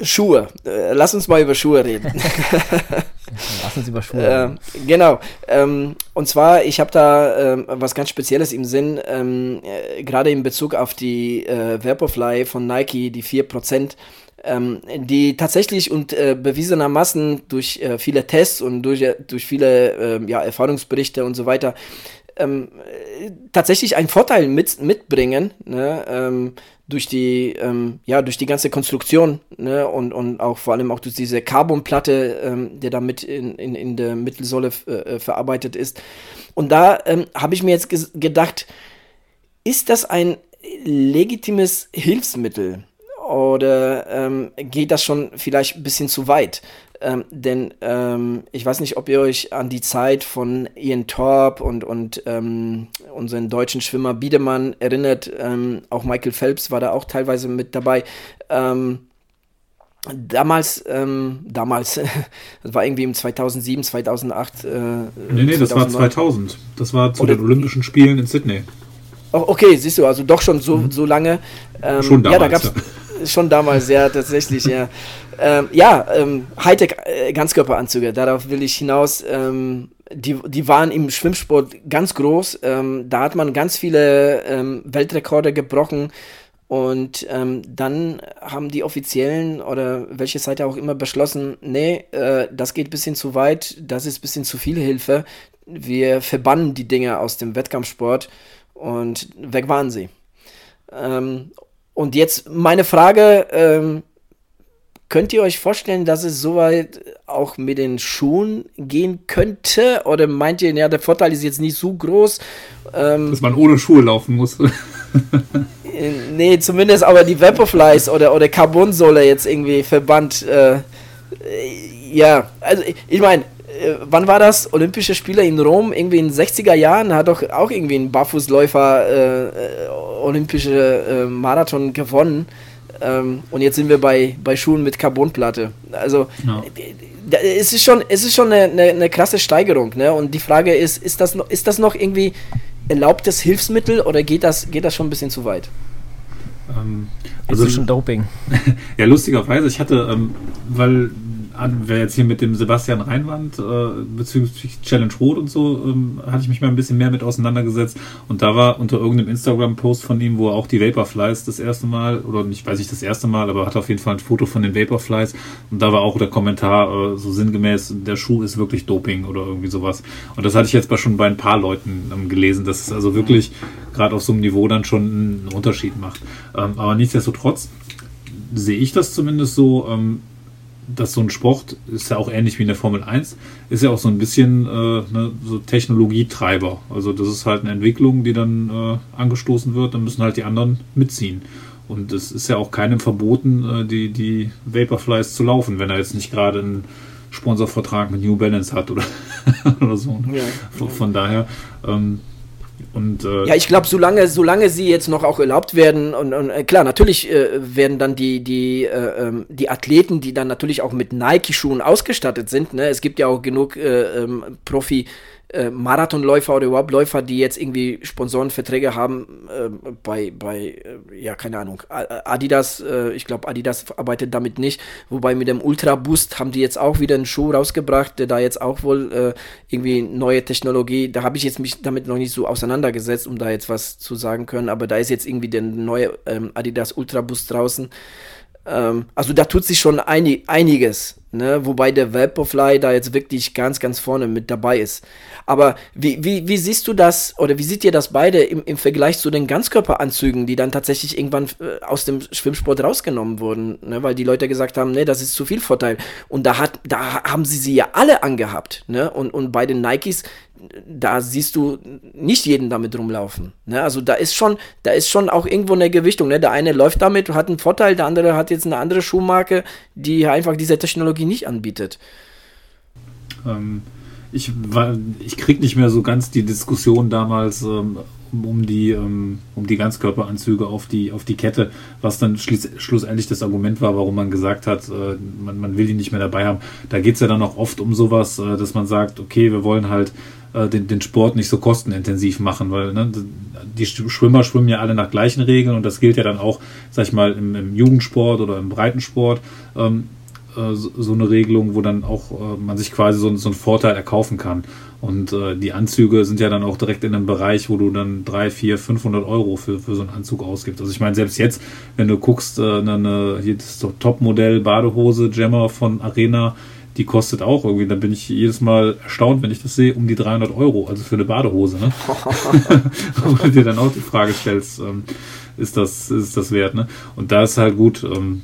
S3: Schuhe. Äh, lass uns mal über Schuhe reden.
S1: Lass uns über Schuhe.
S3: Äh, genau. Ähm, und zwar, ich habe da ähm, was ganz Spezielles im Sinn, ähm, äh, gerade in Bezug auf die äh, Vaporfly von Nike, die 4%. Ähm, die tatsächlich und äh, bewiesenermaßen durch äh, viele Tests und durch, äh, durch viele äh, ja, Erfahrungsberichte und so weiter ähm, tatsächlich einen Vorteil mit, mitbringen, ne, ähm, durch die, ähm, ja, durch die ganze Konstruktion, ne, und, und auch vor allem auch durch diese Carbonplatte, ähm, der damit in, in, in der Mittelsäule äh, verarbeitet ist. Und da ähm, habe ich mir jetzt gedacht, ist das ein legitimes Hilfsmittel? Oder ähm, geht das schon vielleicht ein bisschen zu weit? Ähm, denn ähm, ich weiß nicht, ob ihr euch an die Zeit von Ian Thorpe und, und ähm, unseren deutschen Schwimmer Biedemann erinnert. Ähm, auch Michael Phelps war da auch teilweise mit dabei. Ähm, damals, ähm, damals, das war irgendwie im 2007, 2008. Äh,
S2: nee, nee, 2009. das war 2000. Das war zu Oder, den Olympischen Spielen in Sydney.
S3: Oh, okay, siehst du, also doch schon so, mhm. so lange.
S2: schon damals. Ja, da
S3: gab's,
S2: ja
S3: schon damals, ja, tatsächlich, ja. Ähm, ja, ähm, Hightech-Ganzkörperanzüge, äh, darauf will ich hinaus. Ähm, die, die waren im Schwimmsport ganz groß. Ähm, da hat man ganz viele ähm, Weltrekorde gebrochen. Und ähm, dann haben die Offiziellen oder welche Seite auch immer beschlossen, nee, äh, das geht ein bisschen zu weit, das ist ein bisschen zu viel Hilfe. Wir verbannen die Dinge aus dem Wettkampfsport und weg waren sie. Ähm, und jetzt meine Frage, ähm, könnt ihr euch vorstellen, dass es soweit auch mit den Schuhen gehen könnte? Oder meint ihr, ja, der Vorteil ist jetzt nicht so groß?
S2: Ähm, dass man ohne Schuhe laufen muss.
S3: Äh, nee, zumindest aber die Vaporflies oder, oder Carbonsohle jetzt irgendwie verbannt. Äh, ja, also ich meine, äh, wann war das? Olympische Spiele in Rom, irgendwie in den 60er Jahren, hat doch auch irgendwie ein Barfußläufer äh, äh, olympische äh, Marathon gewonnen. Ähm, und jetzt sind wir bei, bei Schuhen mit Carbonplatte. Also ja. es ist schon, es ist schon eine, eine, eine krasse Steigerung. Ne? Und die Frage ist, ist das, noch, ist das noch irgendwie erlaubtes Hilfsmittel oder geht das, geht das schon ein bisschen zu weit?
S1: Ähm, also schon Doping.
S2: ja, lustigerweise, ich hatte, ähm, weil wer jetzt hier mit dem Sebastian Reinwand äh, bezüglich Challenge Rot und so, ähm, hatte ich mich mal ein bisschen mehr mit auseinandergesetzt. Und da war unter irgendeinem Instagram-Post von ihm, wo er auch die Vaporflies das erste Mal, oder nicht weiß ich das erste Mal, aber hat auf jeden Fall ein Foto von den Vaporflies. Und da war auch der Kommentar äh, so sinngemäß, der Schuh ist wirklich Doping oder irgendwie sowas. Und das hatte ich jetzt bei, schon bei ein paar Leuten ähm, gelesen, dass es also wirklich gerade auf so einem Niveau dann schon einen Unterschied macht. Ähm, aber nichtsdestotrotz sehe ich das zumindest so, ähm, dass so ein Sport ist ja auch ähnlich wie in der Formel 1, ist ja auch so ein bisschen äh, ne, so Technologietreiber. Also das ist halt eine Entwicklung, die dann äh, angestoßen wird, dann müssen halt die anderen mitziehen. Und es ist ja auch keinem verboten, äh, die, die Vaporflies zu laufen, wenn er jetzt nicht gerade einen Sponsorvertrag mit New Balance hat oder, oder so. Ja. Von, von daher ähm,
S3: und, äh, ja, ich glaube, solange, solange sie jetzt noch auch erlaubt werden, und, und äh, klar, natürlich äh, werden dann die, die, äh, ähm, die Athleten, die dann natürlich auch mit Nike-Schuhen ausgestattet sind, ne? es gibt ja auch genug äh, ähm, Profi- äh, Marathonläufer oder überhaupt Läufer, die jetzt irgendwie Sponsorenverträge haben äh, bei, bei äh, ja, keine Ahnung, Adidas, äh, ich glaube, Adidas arbeitet damit nicht, wobei mit dem Ultra Boost haben die jetzt auch wieder einen Schuh rausgebracht, der da jetzt auch wohl äh, irgendwie neue Technologie, da habe ich jetzt mich damit noch nicht so auseinandergesetzt, um da jetzt was zu sagen können, aber da ist jetzt irgendwie der neue ähm, Adidas Ultra Boost draußen. Ähm, also da tut sich schon einig, einiges, ne? wobei der Vaporfly da jetzt wirklich ganz, ganz vorne mit dabei ist. Aber wie, wie, wie siehst du das oder wie seht ihr das beide im, im Vergleich zu den Ganzkörperanzügen, die dann tatsächlich irgendwann äh, aus dem Schwimmsport rausgenommen wurden, ne? weil die Leute gesagt haben, ne, das ist zu viel Vorteil. Und da, hat, da haben sie sie ja alle angehabt. Ne? Und, und bei den Nikes, da siehst du nicht jeden damit rumlaufen. Ne? Also da ist schon, da ist schon auch irgendwo eine Gewichtung. Ne? Der eine läuft damit, hat einen Vorteil, der andere hat jetzt eine andere Schuhmarke, die einfach diese Technologie nicht anbietet.
S2: Ähm, ich, war, ich krieg nicht mehr so ganz die Diskussion damals ähm, um die, ähm, um die Ganzkörperanzüge auf die, auf die Kette, was dann schlussendlich das Argument war, warum man gesagt hat, äh, man, man will die nicht mehr dabei haben. Da geht es ja dann auch oft um sowas, äh, dass man sagt, okay, wir wollen halt äh, den, den Sport nicht so kostenintensiv machen, weil ne, die Schwimmer schwimmen ja alle nach gleichen Regeln und das gilt ja dann auch, sag ich mal, im, im Jugendsport oder im Breitensport. Ähm, äh, so eine Regelung, wo dann auch äh, man sich quasi so, so einen Vorteil erkaufen kann. Und äh, die Anzüge sind ja dann auch direkt in einem Bereich, wo du dann 3, 4, 500 Euro für, für so einen Anzug ausgibst. Also ich meine, selbst jetzt, wenn du guckst, äh, eine, hier das Topmodell Badehose Jammer von Arena, die kostet auch irgendwie, da bin ich jedes Mal erstaunt, wenn ich das sehe, um die 300 Euro, also für eine Badehose. Ne? Wo du dir dann auch die Frage stellst, ähm, ist, das, ist das wert? Ne? Und da ist halt gut, ähm,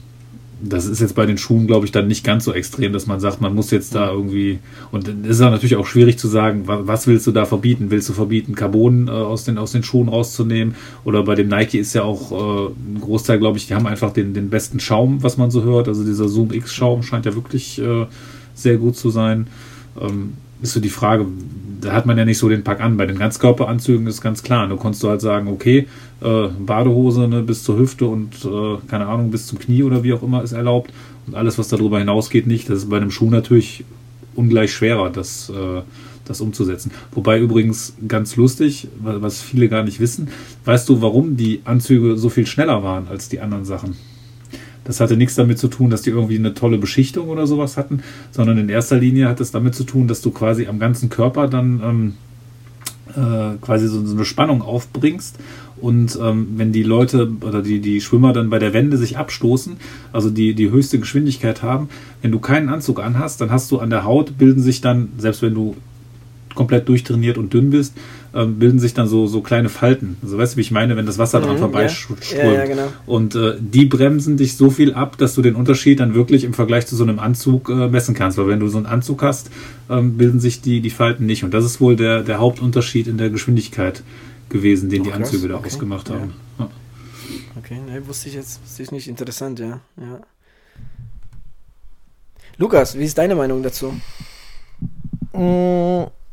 S2: das ist jetzt bei den Schuhen, glaube ich, dann nicht ganz so extrem, dass man sagt, man muss jetzt da irgendwie. Und es ist ja natürlich auch schwierig zu sagen, was willst du da verbieten? Willst du verbieten, Carbon äh, aus, den, aus den Schuhen rauszunehmen? Oder bei dem Nike ist ja auch äh, ein Großteil, glaube ich, die haben einfach den, den besten Schaum, was man so hört. Also dieser Zoom X-Schaum scheint ja wirklich äh, sehr gut zu sein. Ähm, ist so die Frage, da hat man ja nicht so den Pack an. Bei den Ganzkörperanzügen ist ganz klar. Du konntest du halt sagen, okay, äh, Badehose ne, bis zur Hüfte und äh, keine Ahnung, bis zum Knie oder wie auch immer ist erlaubt. Und alles, was darüber hinausgeht, nicht. Das ist bei einem Schuh natürlich ungleich schwerer, das, äh, das umzusetzen. Wobei übrigens ganz lustig, was viele gar nicht wissen, weißt du, warum die Anzüge so viel schneller waren als die anderen Sachen? Das hatte nichts damit zu tun, dass die irgendwie eine tolle Beschichtung oder sowas hatten, sondern in erster Linie hat es damit zu tun, dass du quasi am ganzen Körper dann ähm, äh, quasi so, so, eine Spannung aufbringst. Und ähm, wenn die Leute oder die, die Schwimmer dann bei der Wende sich abstoßen, also die, die höchste Geschwindigkeit haben, wenn du keinen Anzug anhast, dann hast du an der Haut, bilden sich dann, selbst wenn du komplett durchtrainiert und dünn bist, ähm, bilden sich dann so, so kleine Falten. Also weißt du, wie ich meine, wenn das Wasser dran mhm, vorbeiströmt. Ja. Ja, ja, genau. Und äh, die bremsen dich so viel ab, dass du den Unterschied dann wirklich im Vergleich zu so einem Anzug äh, messen kannst. Weil wenn du so einen Anzug hast, ähm, bilden sich die, die Falten nicht. Und das ist wohl der, der Hauptunterschied in der Geschwindigkeit gewesen, den oh, die Anzüge da okay. ausgemacht haben. Ja.
S3: Okay, ne, wusste ich jetzt, wusste ich nicht. Interessant, ja. ja. Lukas, wie ist deine Meinung dazu?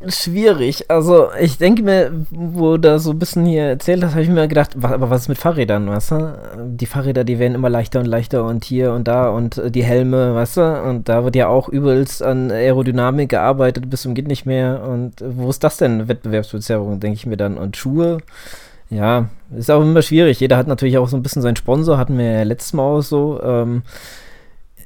S1: Schwierig. Also, ich denke mir, wo da so ein bisschen hier erzählt hast, habe ich mir gedacht, was, aber was ist mit Fahrrädern, weißt du? Die Fahrräder, die werden immer leichter und leichter und hier und da und äh, die Helme, weißt du? Und da wird ja auch übelst an Aerodynamik gearbeitet, bis zum geht nicht mehr. Und wo ist das denn, Wettbewerbsverzerrung, denke ich mir dann. Und Schuhe, ja, ist auch immer schwierig. Jeder hat natürlich auch so ein bisschen seinen Sponsor, hatten wir ja letztes Mal auch so. Ähm,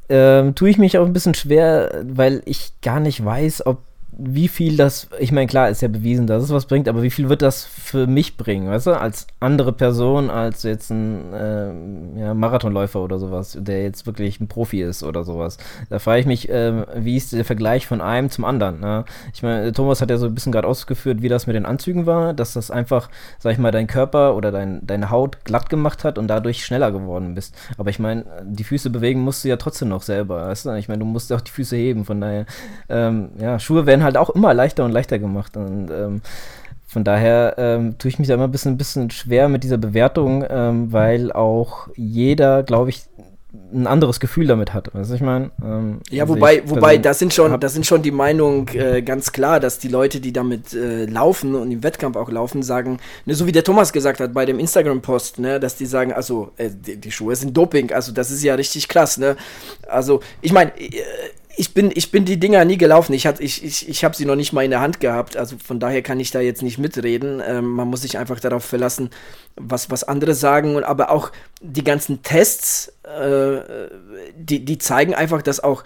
S1: ähm, tue ich mich auch ein bisschen schwer, weil ich gar nicht weiß, ob wie viel das, ich meine, klar, ist ja bewiesen, dass es was bringt, aber wie viel wird das für mich bringen, weißt du, als andere Person, als jetzt ein äh, ja, Marathonläufer oder sowas, der jetzt wirklich ein Profi ist oder sowas. Da frage ich mich, äh, wie ist der Vergleich von einem zum anderen? Ne? Ich meine, Thomas hat ja so ein bisschen gerade ausgeführt, wie das mit den Anzügen war, dass das einfach, sag ich mal, dein Körper oder dein, deine Haut glatt gemacht hat und dadurch schneller geworden bist. Aber ich meine, die Füße bewegen musst du ja trotzdem noch selber, weißt du? Ich meine, du musst auch die Füße heben, von daher, ähm, ja, Schuhe werden halt halt auch immer leichter und leichter gemacht. Und ähm, von daher ähm, tue ich mich da immer ein bisschen, ein bisschen schwer mit dieser Bewertung, ähm, weil auch jeder, glaube ich, ein anderes Gefühl damit hat. Weißt du, ich meine? Ähm,
S3: ja, also wobei, wobei, das sind schon, das sind schon die Meinungen äh, ganz klar, dass die Leute, die damit äh, laufen und im Wettkampf auch laufen, sagen, ne, so wie der Thomas gesagt hat bei dem Instagram-Post, ne, dass die sagen, also äh, die, die, Schuhe sind Doping, also das ist ja richtig krass, ne? Also ich meine, äh, ich bin, ich bin die Dinger nie gelaufen. Ich, ich, ich, ich habe sie noch nicht mal in der Hand gehabt. Also von daher kann ich da jetzt nicht mitreden. Ähm, man muss sich einfach darauf verlassen, was, was andere sagen. aber auch die ganzen Tests, äh, die, die zeigen einfach, dass auch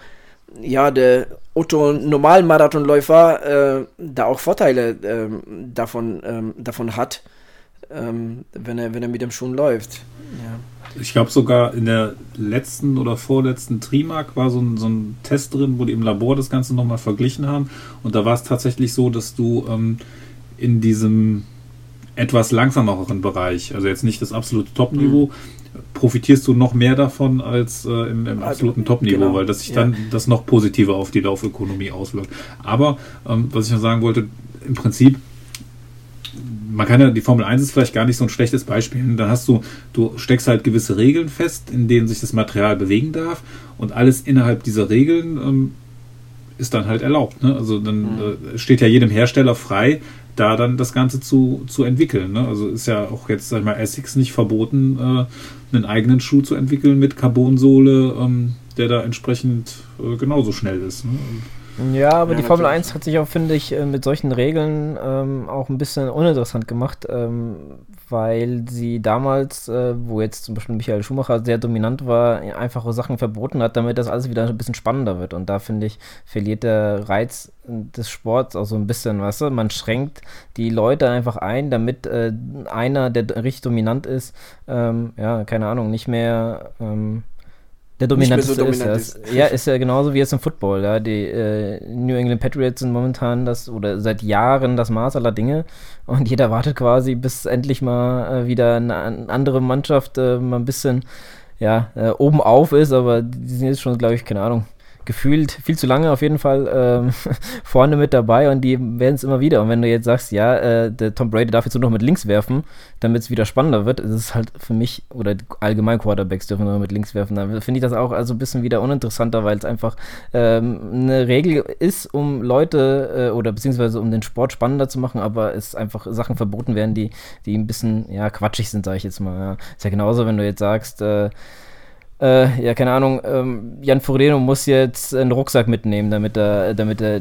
S3: ja, der Otto Normalmarathonläufer äh, da auch Vorteile äh, davon, ähm, davon hat, ähm, wenn, er, wenn er mit dem Schuh läuft. Ja.
S2: Ich glaube sogar in der letzten oder vorletzten Trimark war so ein, so ein Test drin, wo die im Labor das Ganze nochmal verglichen haben. Und da war es tatsächlich so, dass du ähm, in diesem etwas langsameren Bereich, also jetzt nicht das absolute Top-Niveau, mhm. profitierst du noch mehr davon als äh, im, im, also, absoluten Top-Niveau, genau. weil das sich dann das noch positiver auf die Laufökonomie auswirkt. Aber ähm, was ich noch sagen wollte, im Prinzip man kann ja, die Formel 1 ist vielleicht gar nicht so ein schlechtes Beispiel. Dann hast du, du steckst halt gewisse Regeln fest, in denen sich das Material bewegen darf und alles innerhalb dieser Regeln ähm, ist dann halt erlaubt. Ne? Also dann mhm. äh, steht ja jedem Hersteller frei, da dann das Ganze zu, zu entwickeln. Ne? Also ist ja auch jetzt, sag ich mal, Essex nicht verboten, äh, einen eigenen Schuh zu entwickeln mit Carbonsohle, ähm, der da entsprechend äh, genauso schnell ist. Ne?
S1: Ja, aber ja, die Formel 1 hat sich auch, finde ich, äh, mit solchen Regeln ähm, auch ein bisschen uninteressant gemacht, ähm, weil sie damals, äh, wo jetzt zum Beispiel Michael Schumacher sehr dominant war, einfache Sachen verboten hat, damit das alles wieder ein bisschen spannender wird. Und da, finde ich, verliert der Reiz des Sports auch so ein bisschen, weißt du? Man schränkt die Leute einfach ein, damit äh, einer, der richtig dominant ist, ähm, ja, keine Ahnung, nicht mehr ähm, der dominanteste so dominant ist, ist. Ja, ist ja genauso wie jetzt im Football. Ja. Die äh, New England Patriots sind momentan das oder seit Jahren das Maß aller Dinge und jeder wartet quasi, bis endlich mal äh, wieder eine, eine, andere Mannschaft äh, mal ein bisschen ja, äh, oben auf ist, aber die sind jetzt schon, glaube ich, keine Ahnung, gefühlt viel zu lange auf jeden Fall ähm, vorne mit dabei und die werden es immer wieder. Und wenn du jetzt sagst, ja, äh, der Tom Brady darf jetzt nur noch mit links werfen, damit es wieder spannender wird, ist es halt für mich, oder allgemein Quarterbacks dürfen nur mit links werfen, dann finde ich das auch also ein bisschen wieder uninteressanter, weil es einfach ähm, eine Regel ist, um Leute äh, oder beziehungsweise um den Sport spannender zu machen, aber es einfach Sachen verboten werden, die, die ein bisschen, ja, quatschig sind, sage ich jetzt mal. Ja. Ist ja genauso, wenn du jetzt sagst, äh, äh, ja, keine Ahnung, ähm, Jan Frodeno muss jetzt einen Rucksack mitnehmen, damit er, damit er,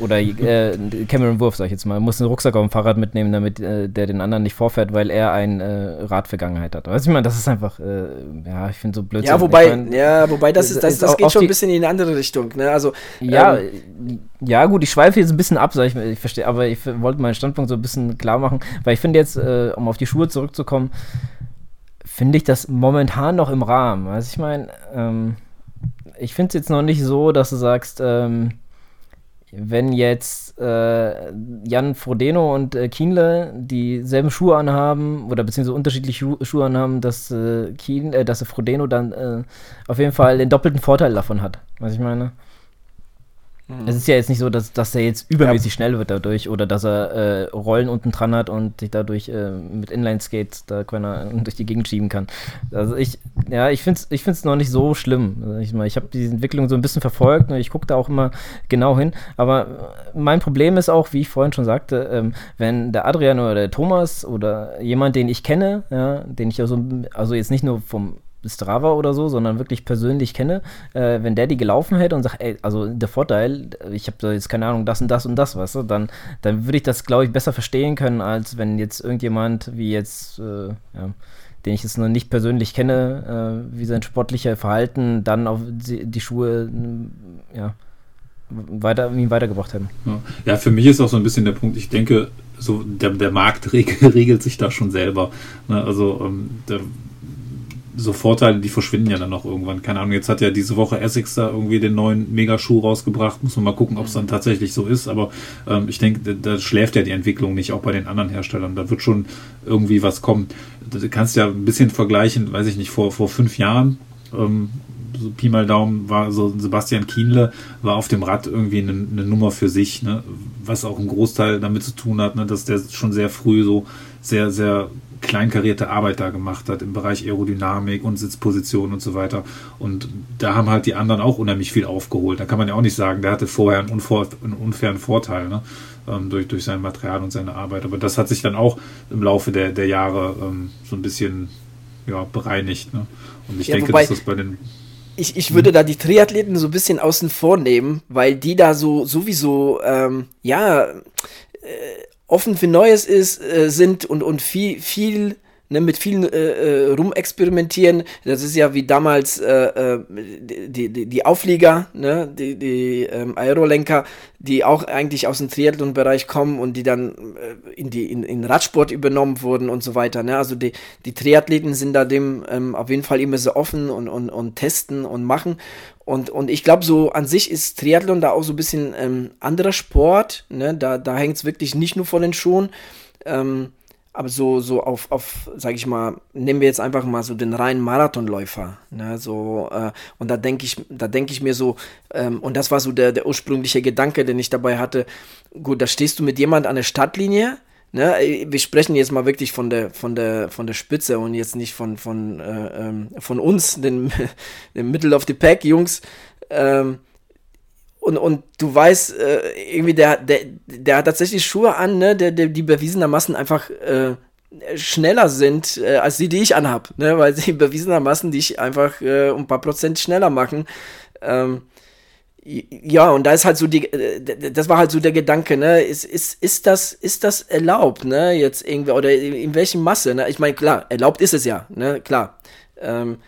S1: oder äh, Cameron Wurf, sag ich jetzt mal, muss einen Rucksack auf dem Fahrrad mitnehmen, damit äh, der den anderen nicht vorfährt, weil er eine äh, Radvergangenheit hat. Weißt du, ich meine, das ist einfach, äh, ja, ich finde so blöd.
S3: Ja, wobei, ich mein, ja, wobei das ist, das, das geht schon ein bisschen in eine andere Richtung, ne, also.
S1: Ja, ähm, ja, gut, ich schweife jetzt ein bisschen ab, sag ich, ich verstehe, aber ich wollte meinen Standpunkt so ein bisschen klar machen, weil ich finde jetzt, äh, um auf die Schuhe zurückzukommen, finde ich das momentan noch im Rahmen. Also ich meine, ähm, ich finde es jetzt noch nicht so, dass du sagst, ähm, wenn jetzt äh, Jan Frodeno und äh, Kienle dieselben Schuhe anhaben oder beziehungsweise unterschiedliche Schu Schuhe anhaben, dass, äh, Kien, äh, dass Frodeno dann äh, auf jeden Fall den doppelten Vorteil davon hat. Was ich meine? Mhm. Es ist ja jetzt nicht so, dass, dass er jetzt übermäßig ja. schnell wird dadurch oder dass er äh, Rollen unten dran hat und sich dadurch äh, mit Inline-Skates da keiner durch die Gegend schieben kann. Also ich, ja, ich finde es ich find's noch nicht so schlimm. Ich ich habe die Entwicklung so ein bisschen verfolgt und ich gucke da auch immer genau hin. Aber mein Problem ist auch, wie ich vorhin schon sagte, ähm, wenn der Adrian oder der Thomas oder jemand, den ich kenne, ja, den ich also, also jetzt nicht nur vom Strava oder so, sondern wirklich persönlich kenne, äh, wenn der die gelaufen hätte und sagt, ey, also der Vorteil, ich habe da jetzt keine Ahnung, das und das und das, weißt du, dann, dann würde ich das, glaube ich, besser verstehen können, als wenn jetzt irgendjemand wie jetzt, äh, ja, den ich jetzt noch nicht persönlich kenne, äh, wie sein sportlicher Verhalten dann auf die, die Schuhe, ja, weiter, ihn weitergebracht hätten.
S2: Ja. ja, für mich ist auch so ein bisschen der Punkt, ich denke, so der, der Markt regelt sich da schon selber. Ne? Also ähm, der, so Vorteile, die verschwinden ja dann noch irgendwann. Keine Ahnung, jetzt hat ja diese Woche Essex da irgendwie den neuen Megaschuh rausgebracht. Muss man mal gucken, ob es dann tatsächlich so ist. Aber ähm, ich denke, da, da, schläft ja die Entwicklung nicht, auch bei den anderen Herstellern. Da wird schon irgendwie was kommen. Du kannst ja ein bisschen vergleichen, weiß ich nicht, vor, vor fünf Jahren, ähm, so Pi mal Daumen, war so Sebastian Kienle war auf dem Rad irgendwie eine, eine Nummer für sich, ne? was auch ein Großteil damit zu tun hat, ne? dass der schon sehr früh so sehr, sehr kleinkarierte Arbeit da gemacht hat im Bereich Aerodynamik und Sitzposition und so weiter. Und da haben halt die anderen auch unheimlich viel aufgeholt. Da kann man ja auch nicht sagen, der hatte vorher einen, unvor, einen unfairen Vorteil ne? ähm, durch, durch sein Material und seine Arbeit. Aber das hat sich dann auch im Laufe der, der Jahre ähm, so ein bisschen ja, bereinigt. Ne? Und ich ja, denke, dass das bei den
S3: ich, ich würde da die Triathleten so ein bisschen außen vor nehmen, weil die da so sowieso, ähm, ja, äh, offen für Neues ist, äh, sind und, und viel, viel ne, mit vielen äh, äh, rumexperimentieren. Das ist ja wie damals äh, äh die, die, die Auflieger, ne, die, die ähm, Aerolenker, die auch eigentlich aus dem Triathlon-Bereich kommen und die dann äh, in, die, in, in Radsport übernommen wurden und so weiter. Ne? Also die, die Triathleten sind da dem ähm, auf jeden Fall immer so offen und, und, und testen und machen. Und, und ich glaube, so an sich ist Triathlon da auch so ein bisschen ähm, anderer Sport. Ne? Da, da hängt es wirklich nicht nur von den Schuhen. Ähm, aber so, so auf, auf, sag ich mal, nehmen wir jetzt einfach mal so den reinen Marathonläufer, ne, so, äh, und da denke ich, da denke ich mir so, ähm, und das war so der, der ursprüngliche Gedanke, den ich dabei hatte, gut, da stehst du mit jemand an der Stadtlinie, ne, wir sprechen jetzt mal wirklich von der, von der, von der Spitze und jetzt nicht von, von, äh, ähm, von uns, den, den Middle of the Pack Jungs, ähm, und, und du weißt, äh, irgendwie, der, der, der hat tatsächlich Schuhe an, ne, der, der, die bewiesenermaßen einfach äh, schneller sind äh, als die, die ich anhab, ne, weil sie bewiesenermaßen dich einfach äh, ein paar Prozent schneller machen. Ähm, ja, und da ist halt so die, äh, das war halt so der Gedanke, ne, ist, ist, ist das, ist das erlaubt, ne, jetzt irgendwie, oder in, in welchem Masse, ne, ich meine, klar, erlaubt ist es ja, ne, klar, ähm,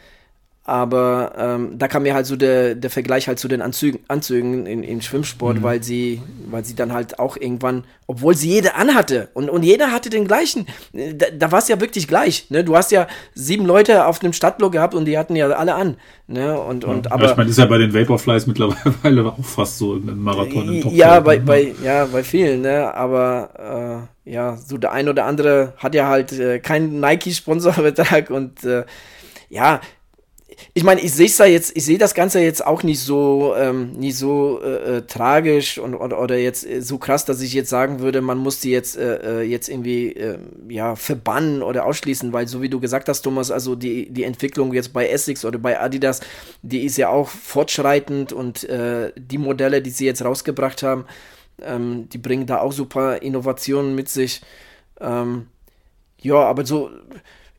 S3: aber ähm, da kam mir halt so der, der Vergleich halt zu den Anzügen, Anzügen in, im Schwimmsport, mhm. weil sie, weil sie dann halt auch irgendwann, obwohl sie jede anhatte und, und jeder hatte den gleichen, da, da war es ja wirklich gleich. Ne? Du hast ja sieben Leute auf einem Stadtblock gehabt und die hatten ja alle an. Ne? Und, und,
S2: ja, aber, ich meine, ist ja bei den Vaporflies mittlerweile auch fast so im Marathon im
S3: Ja, bei, ne? bei, ja, bei vielen, ne? aber äh, ja, so der ein oder andere hat ja halt äh, keinen Nike-Sponsorvertrag und äh, ja, ich meine, ich sehe jetzt, ich sehe das Ganze jetzt auch nicht so, ähm, nicht so äh, äh, tragisch und oder, oder jetzt äh, so krass, dass ich jetzt sagen würde, man muss die jetzt äh, äh jetzt irgendwie äh, ja verbannen oder ausschließen, weil so wie du gesagt hast, Thomas, also die die Entwicklung jetzt bei Essex oder bei Adidas, die ist ja auch fortschreitend und die Modelle, die sie jetzt rausgebracht haben, ähm, die bringen da auch super Innovationen mit sich. Ähm, ja, aber so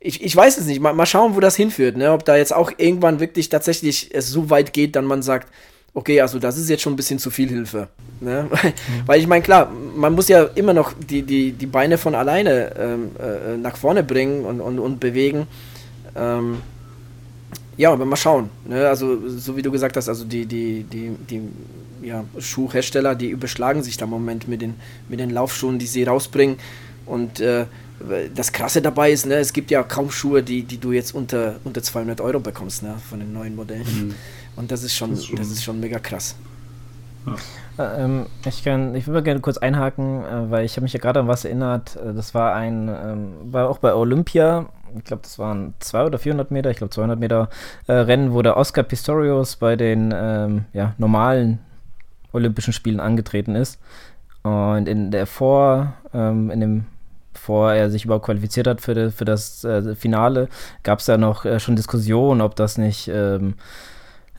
S3: ich, ich weiß es nicht. Mal, mal schauen, wo das hinführt. Ne? Ob da jetzt auch irgendwann wirklich tatsächlich es so weit geht, dann man sagt, okay, also das ist jetzt schon ein bisschen zu viel Hilfe. Ne? Mhm. Weil ich meine, klar, man muss ja immer noch die, die, die Beine von alleine ähm, äh, nach vorne bringen und, und, und bewegen. Ähm, ja, aber mal schauen. Ne? Also, so wie du gesagt hast, also die, die, die, die ja, Schuhhersteller, die überschlagen sich da im Moment mit den, mit den Laufschuhen, die sie rausbringen. Und äh, das Krasse dabei ist, ne, es gibt ja kaum Schuhe, die, die du jetzt unter, unter 200 Euro bekommst, ne, von den neuen Modellen. Mhm. Und das ist schon, das ist schon, das ist schon mega krass.
S1: Ja. Äh, ähm, ich kann, ich würde gerne kurz einhaken, äh, weil ich habe mich ja gerade an was erinnert. Äh, das war ein, ähm, war auch bei Olympia. Ich glaube, das waren 200 oder 400 Meter, ich glaube 200 Meter äh, Rennen, wo der Oscar Pistorius bei den ähm, ja, normalen Olympischen Spielen angetreten ist. Und in der Vor, ähm, in dem bevor er sich überhaupt qualifiziert hat für, de, für das äh, Finale, gab es ja noch äh, schon Diskussionen, ob das nicht ähm,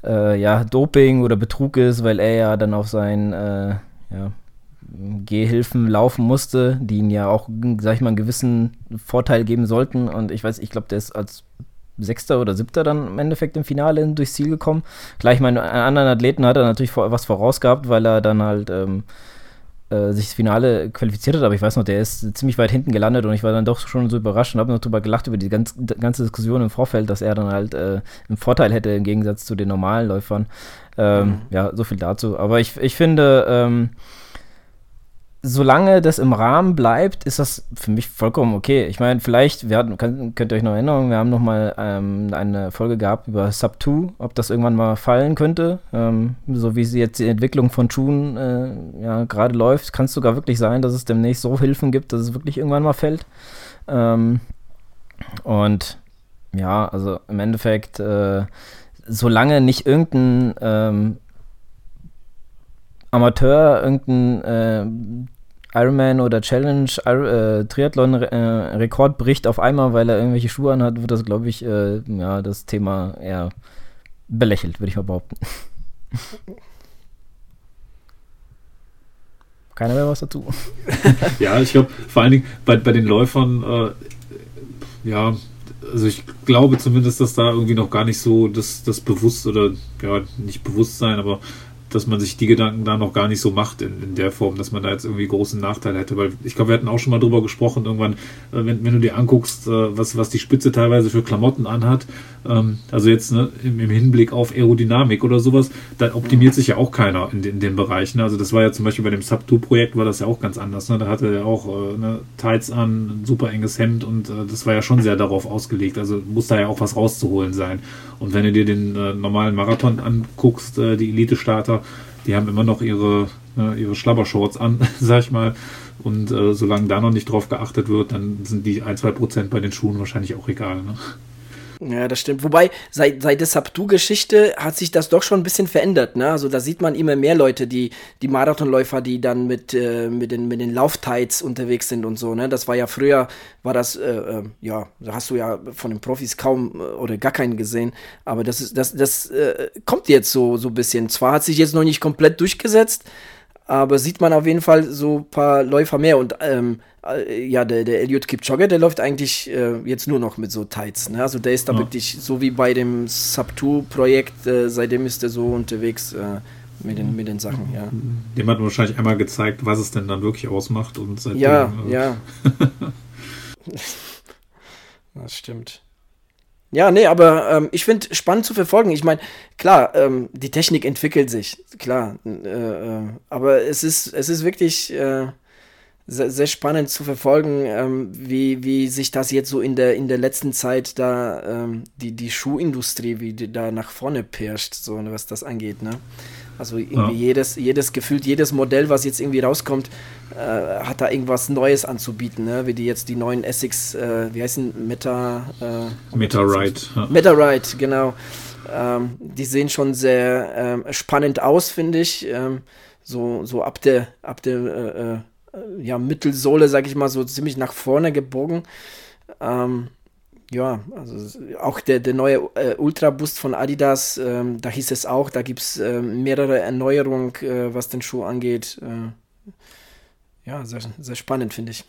S1: äh, ja, Doping oder Betrug ist, weil er ja dann auf seinen äh, ja, Gehhilfen laufen musste, die ihm ja auch, sag ich mal, einen gewissen Vorteil geben sollten. Und ich weiß, ich glaube, der ist als Sechster oder Siebter dann im Endeffekt im Finale durchs Ziel gekommen. Gleich meinen anderen Athleten hat er natürlich was voraus gehabt, weil er dann halt ähm, äh, sich das Finale qualifiziert hat, aber ich weiß noch, der ist ziemlich weit hinten gelandet und ich war dann doch schon so überrascht und habe noch drüber gelacht über die ganz, ganze Diskussion im Vorfeld, dass er dann halt äh, einen Vorteil hätte im Gegensatz zu den normalen Läufern. Ähm, mhm. Ja, so viel dazu. Aber ich, ich finde, ähm, solange das im Rahmen bleibt, ist das für mich vollkommen okay. Ich meine, vielleicht, wir hatten, könnt, könnt ihr euch noch erinnern, wir haben noch mal ähm, eine Folge gehabt über Sub 2, ob das irgendwann mal fallen könnte. Ähm, so wie sie jetzt die Entwicklung von Schuhen äh, ja, gerade läuft, kann es sogar wirklich sein, dass es demnächst so Hilfen gibt, dass es wirklich irgendwann mal fällt. Ähm, und ja, also im Endeffekt, äh, solange nicht irgendein ähm, Amateur irgendein äh, Ironman oder Challenge äh, Triathlon-Rekord äh, bricht auf einmal, weil er irgendwelche Schuhe anhat, wird das, glaube ich, äh, ja, das Thema eher belächelt, würde ich mal behaupten. Keiner mehr was dazu.
S2: ja, ich glaube, vor allen Dingen bei, bei den Läufern, äh, ja, also ich glaube zumindest, dass da irgendwie noch gar nicht so das, das Bewusst oder ja, nicht Bewusstsein, aber dass man sich die Gedanken da noch gar nicht so macht in, in der Form, dass man da jetzt irgendwie großen Nachteil hätte. Weil ich glaube, wir hatten auch schon mal drüber gesprochen, irgendwann, äh, wenn, wenn du dir anguckst, äh, was, was die Spitze teilweise für Klamotten anhat, ähm, also jetzt ne, im, im, Hinblick auf Aerodynamik oder sowas, da optimiert sich ja auch keiner in, in den Bereichen. Also das war ja zum Beispiel bei dem Sub-2-Projekt war das ja auch ganz anders. Ne? Da hatte er auch äh, ne, Tights an, ein super enges Hemd und äh, das war ja schon sehr darauf ausgelegt. Also muss da ja auch was rauszuholen sein. Und wenn du dir den äh, normalen Marathon anguckst, äh, die Elite-Starter, die haben immer noch ihre, äh, ihre Schlabbershorts an, sag ich mal. Und äh, solange da noch nicht drauf geachtet wird, dann sind die ein, zwei Prozent bei den Schuhen wahrscheinlich auch egal. Ne?
S3: Ja, das stimmt. Wobei, seit, seit der Subdu-Geschichte hat sich das doch schon ein bisschen verändert. Ne? Also da sieht man immer mehr Leute, die, die Marathonläufer, die dann mit, äh, mit den, mit den Lauftights unterwegs sind und so. Ne? Das war ja früher, war das, äh, äh, ja, da hast du ja von den Profis kaum äh, oder gar keinen gesehen. Aber das ist, das, das äh, kommt jetzt so, so ein bisschen. Zwar hat sich jetzt noch nicht komplett durchgesetzt, aber sieht man auf jeden Fall so ein paar Läufer mehr. Und ähm, äh, ja, der, der Elliot Kipchoge, der läuft eigentlich äh, jetzt nur noch mit so Tights. Ne? Also der ist da ja. wirklich so wie bei dem Sub-2-Projekt, äh, seitdem ist er so unterwegs äh, mit, den, mit den Sachen, ja.
S2: Dem hat man wahrscheinlich einmal gezeigt, was es denn dann wirklich ausmacht und
S3: seitdem, Ja, äh, ja. das stimmt. Ja, nee, aber ähm, ich finde spannend zu verfolgen. Ich meine, klar, ähm, die Technik entwickelt sich, klar. Äh, äh, aber es ist, es ist wirklich äh, sehr, sehr, spannend zu verfolgen, ähm, wie, wie sich das jetzt so in der, in der letzten Zeit da, ähm, die, die Schuhindustrie, wie die da nach vorne pirscht, so was das angeht, ne? Also irgendwie ja. jedes, jedes gefühlt, jedes Modell, was jetzt irgendwie rauskommt, äh, hat da irgendwas Neues anzubieten, ne? Wie die jetzt die neuen Essex, äh, wie heißen Meta
S2: äh, Meta Ride.
S3: Ja. Meta Ride, genau. Ähm, die sehen schon sehr ähm, spannend aus, finde ich. Ähm, so, so ab der, ab der äh, äh ja, Mittelsohle, sag ich mal, so ziemlich nach vorne gebogen. Ähm, ja, also auch der, der neue äh, Ultra Boost von Adidas, ähm, da hieß es auch, da gibt es äh, mehrere Erneuerungen, äh, was den Schuh angeht. Äh, ja, sehr, sehr spannend, finde ich.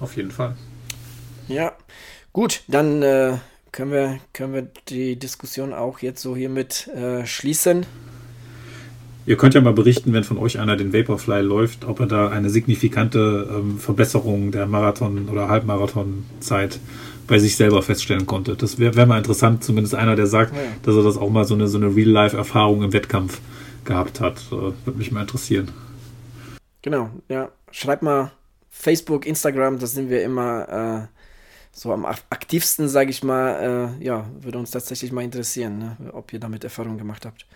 S2: Auf jeden Fall.
S3: Ja, gut, dann äh, können, wir, können wir die Diskussion auch jetzt so hiermit äh, schließen.
S2: Ihr könnt ja mal berichten, wenn von euch einer den Vaporfly läuft, ob er da eine signifikante ähm, Verbesserung der Marathon- oder Halbmarathon-Zeit bei sich selber feststellen konnte. Das wäre wär mal interessant, zumindest einer, der sagt, ja. dass er das auch mal so eine, so eine Real-Life-Erfahrung im Wettkampf gehabt hat. Äh, Würde mich mal interessieren.
S3: Genau, ja. Schreibt mal Facebook, Instagram, da sind wir immer äh, so am aktivsten, sage ich mal. Äh, ja, würde uns tatsächlich mal interessieren, ne? ob ihr damit Erfahrung gemacht habt.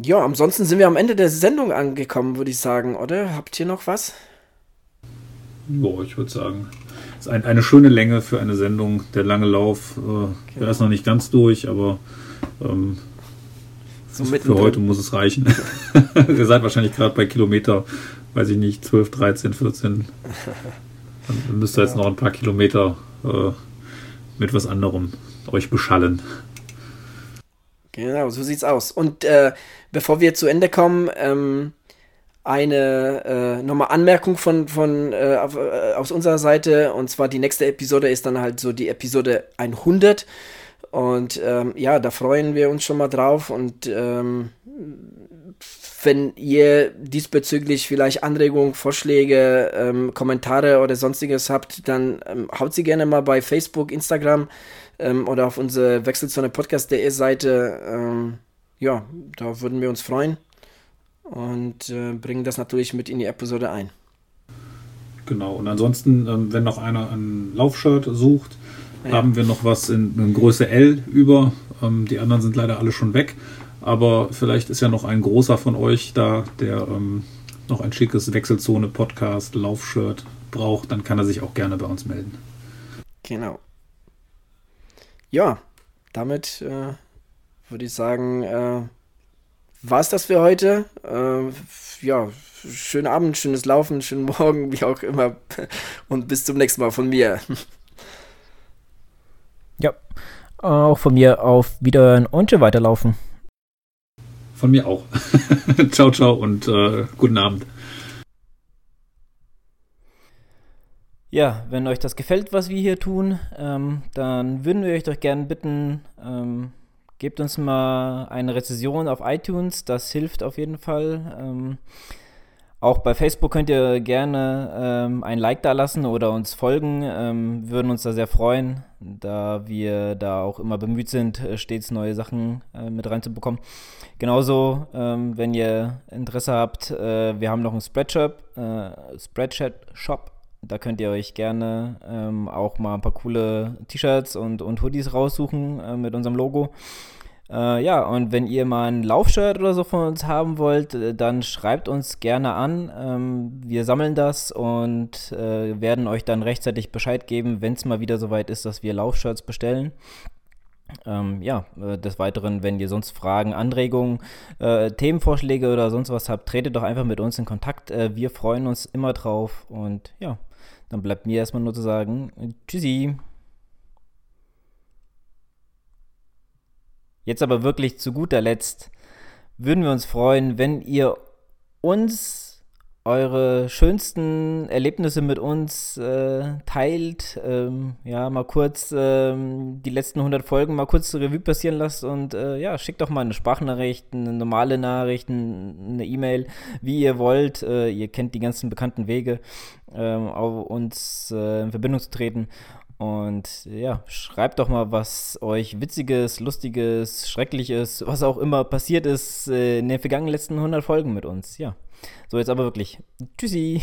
S3: Ja, ansonsten sind wir am Ende der Sendung angekommen, würde ich sagen, oder? Habt ihr noch was?
S2: Boah, ich würde sagen, ist ein, eine schöne Länge für eine Sendung. Der lange Lauf, äh, genau. der ist noch nicht ganz durch, aber ähm, so für heute muss es reichen. Ihr seid wahrscheinlich gerade bei Kilometer, weiß ich nicht, 12, 13, 14. Dann müsst ihr jetzt noch ein paar Kilometer äh, mit was anderem euch beschallen.
S3: Genau, so sieht's aus. Und äh, bevor wir zu Ende kommen, ähm, eine äh, nochmal Anmerkung von, von äh, auf, äh, aus unserer Seite. Und zwar die nächste Episode ist dann halt so die Episode 100. Und ähm, ja, da freuen wir uns schon mal drauf. Und ähm, wenn ihr diesbezüglich vielleicht Anregungen, Vorschläge, ähm, Kommentare oder sonstiges habt, dann ähm, haut sie gerne mal bei Facebook, Instagram ähm, oder auf unsere Wechselzone Podcast.de Seite. Ja, da würden wir uns freuen und äh, bringen das natürlich mit in die Episode ein.
S2: Genau, und ansonsten, ähm, wenn noch einer ein Laufshirt sucht, ja. haben wir noch was in, in Größe L über. Ähm, die anderen sind leider alle schon weg. Aber vielleicht ist ja noch ein großer von euch da, der ähm, noch ein schickes Wechselzone-Podcast, Laufshirt braucht, dann kann er sich auch gerne bei uns melden.
S3: Genau. Ja, damit äh, würde ich sagen, äh, war es das für heute. Äh, ja, schönen Abend, schönes Laufen, schönen Morgen, wie auch immer. Und bis zum nächsten Mal von mir.
S1: Ja, auch von mir auf Wiederhören und schön weiterlaufen.
S2: Von mir auch. ciao, ciao und äh, guten Abend.
S1: Ja, wenn euch das gefällt, was wir hier tun, ähm, dann würden wir euch doch gerne bitten, ähm, gebt uns mal eine Rezession auf iTunes, das hilft auf jeden Fall. Ähm, auch bei Facebook könnt ihr gerne ähm, ein Like da lassen oder uns folgen. Ähm, würden uns da sehr freuen, da wir da auch immer bemüht sind, äh, stets neue Sachen äh, mit reinzubekommen. Genauso, ähm, wenn ihr Interesse habt, äh, wir haben noch einen Spreadshop, äh, Spreadshirt Shop. Da könnt ihr euch gerne ähm, auch mal ein paar coole T-Shirts und, und Hoodies raussuchen äh, mit unserem Logo. Äh, ja, und wenn ihr mal ein Laufshirt oder so von uns haben wollt, äh, dann schreibt uns gerne an. Ähm, wir sammeln das und äh, werden euch dann rechtzeitig Bescheid geben, wenn es mal wieder soweit ist, dass wir Laufshirts bestellen. Ähm, ja, äh, des Weiteren, wenn ihr sonst Fragen, Anregungen, äh, Themenvorschläge oder sonst was habt, tretet doch einfach mit uns in Kontakt. Wir freuen uns immer drauf und ja, dann bleibt mir erstmal nur zu sagen, tschüssi. Jetzt aber wirklich zu guter Letzt würden wir uns freuen, wenn ihr uns eure schönsten Erlebnisse mit uns äh, teilt. Ähm, ja, mal kurz ähm, die letzten 100 Folgen mal kurz Revue passieren lasst und äh, ja, schickt doch mal eine Sprachnachricht, eine normale Nachricht, eine E-Mail, wie ihr wollt. Äh, ihr kennt die ganzen bekannten Wege, ähm, auf uns äh, in Verbindung zu treten. Und ja, schreibt doch mal, was euch witziges, lustiges, schreckliches, was auch immer passiert ist äh, in den vergangenen letzten 100 Folgen mit uns. Ja. So, jetzt aber wirklich. Tschüssi.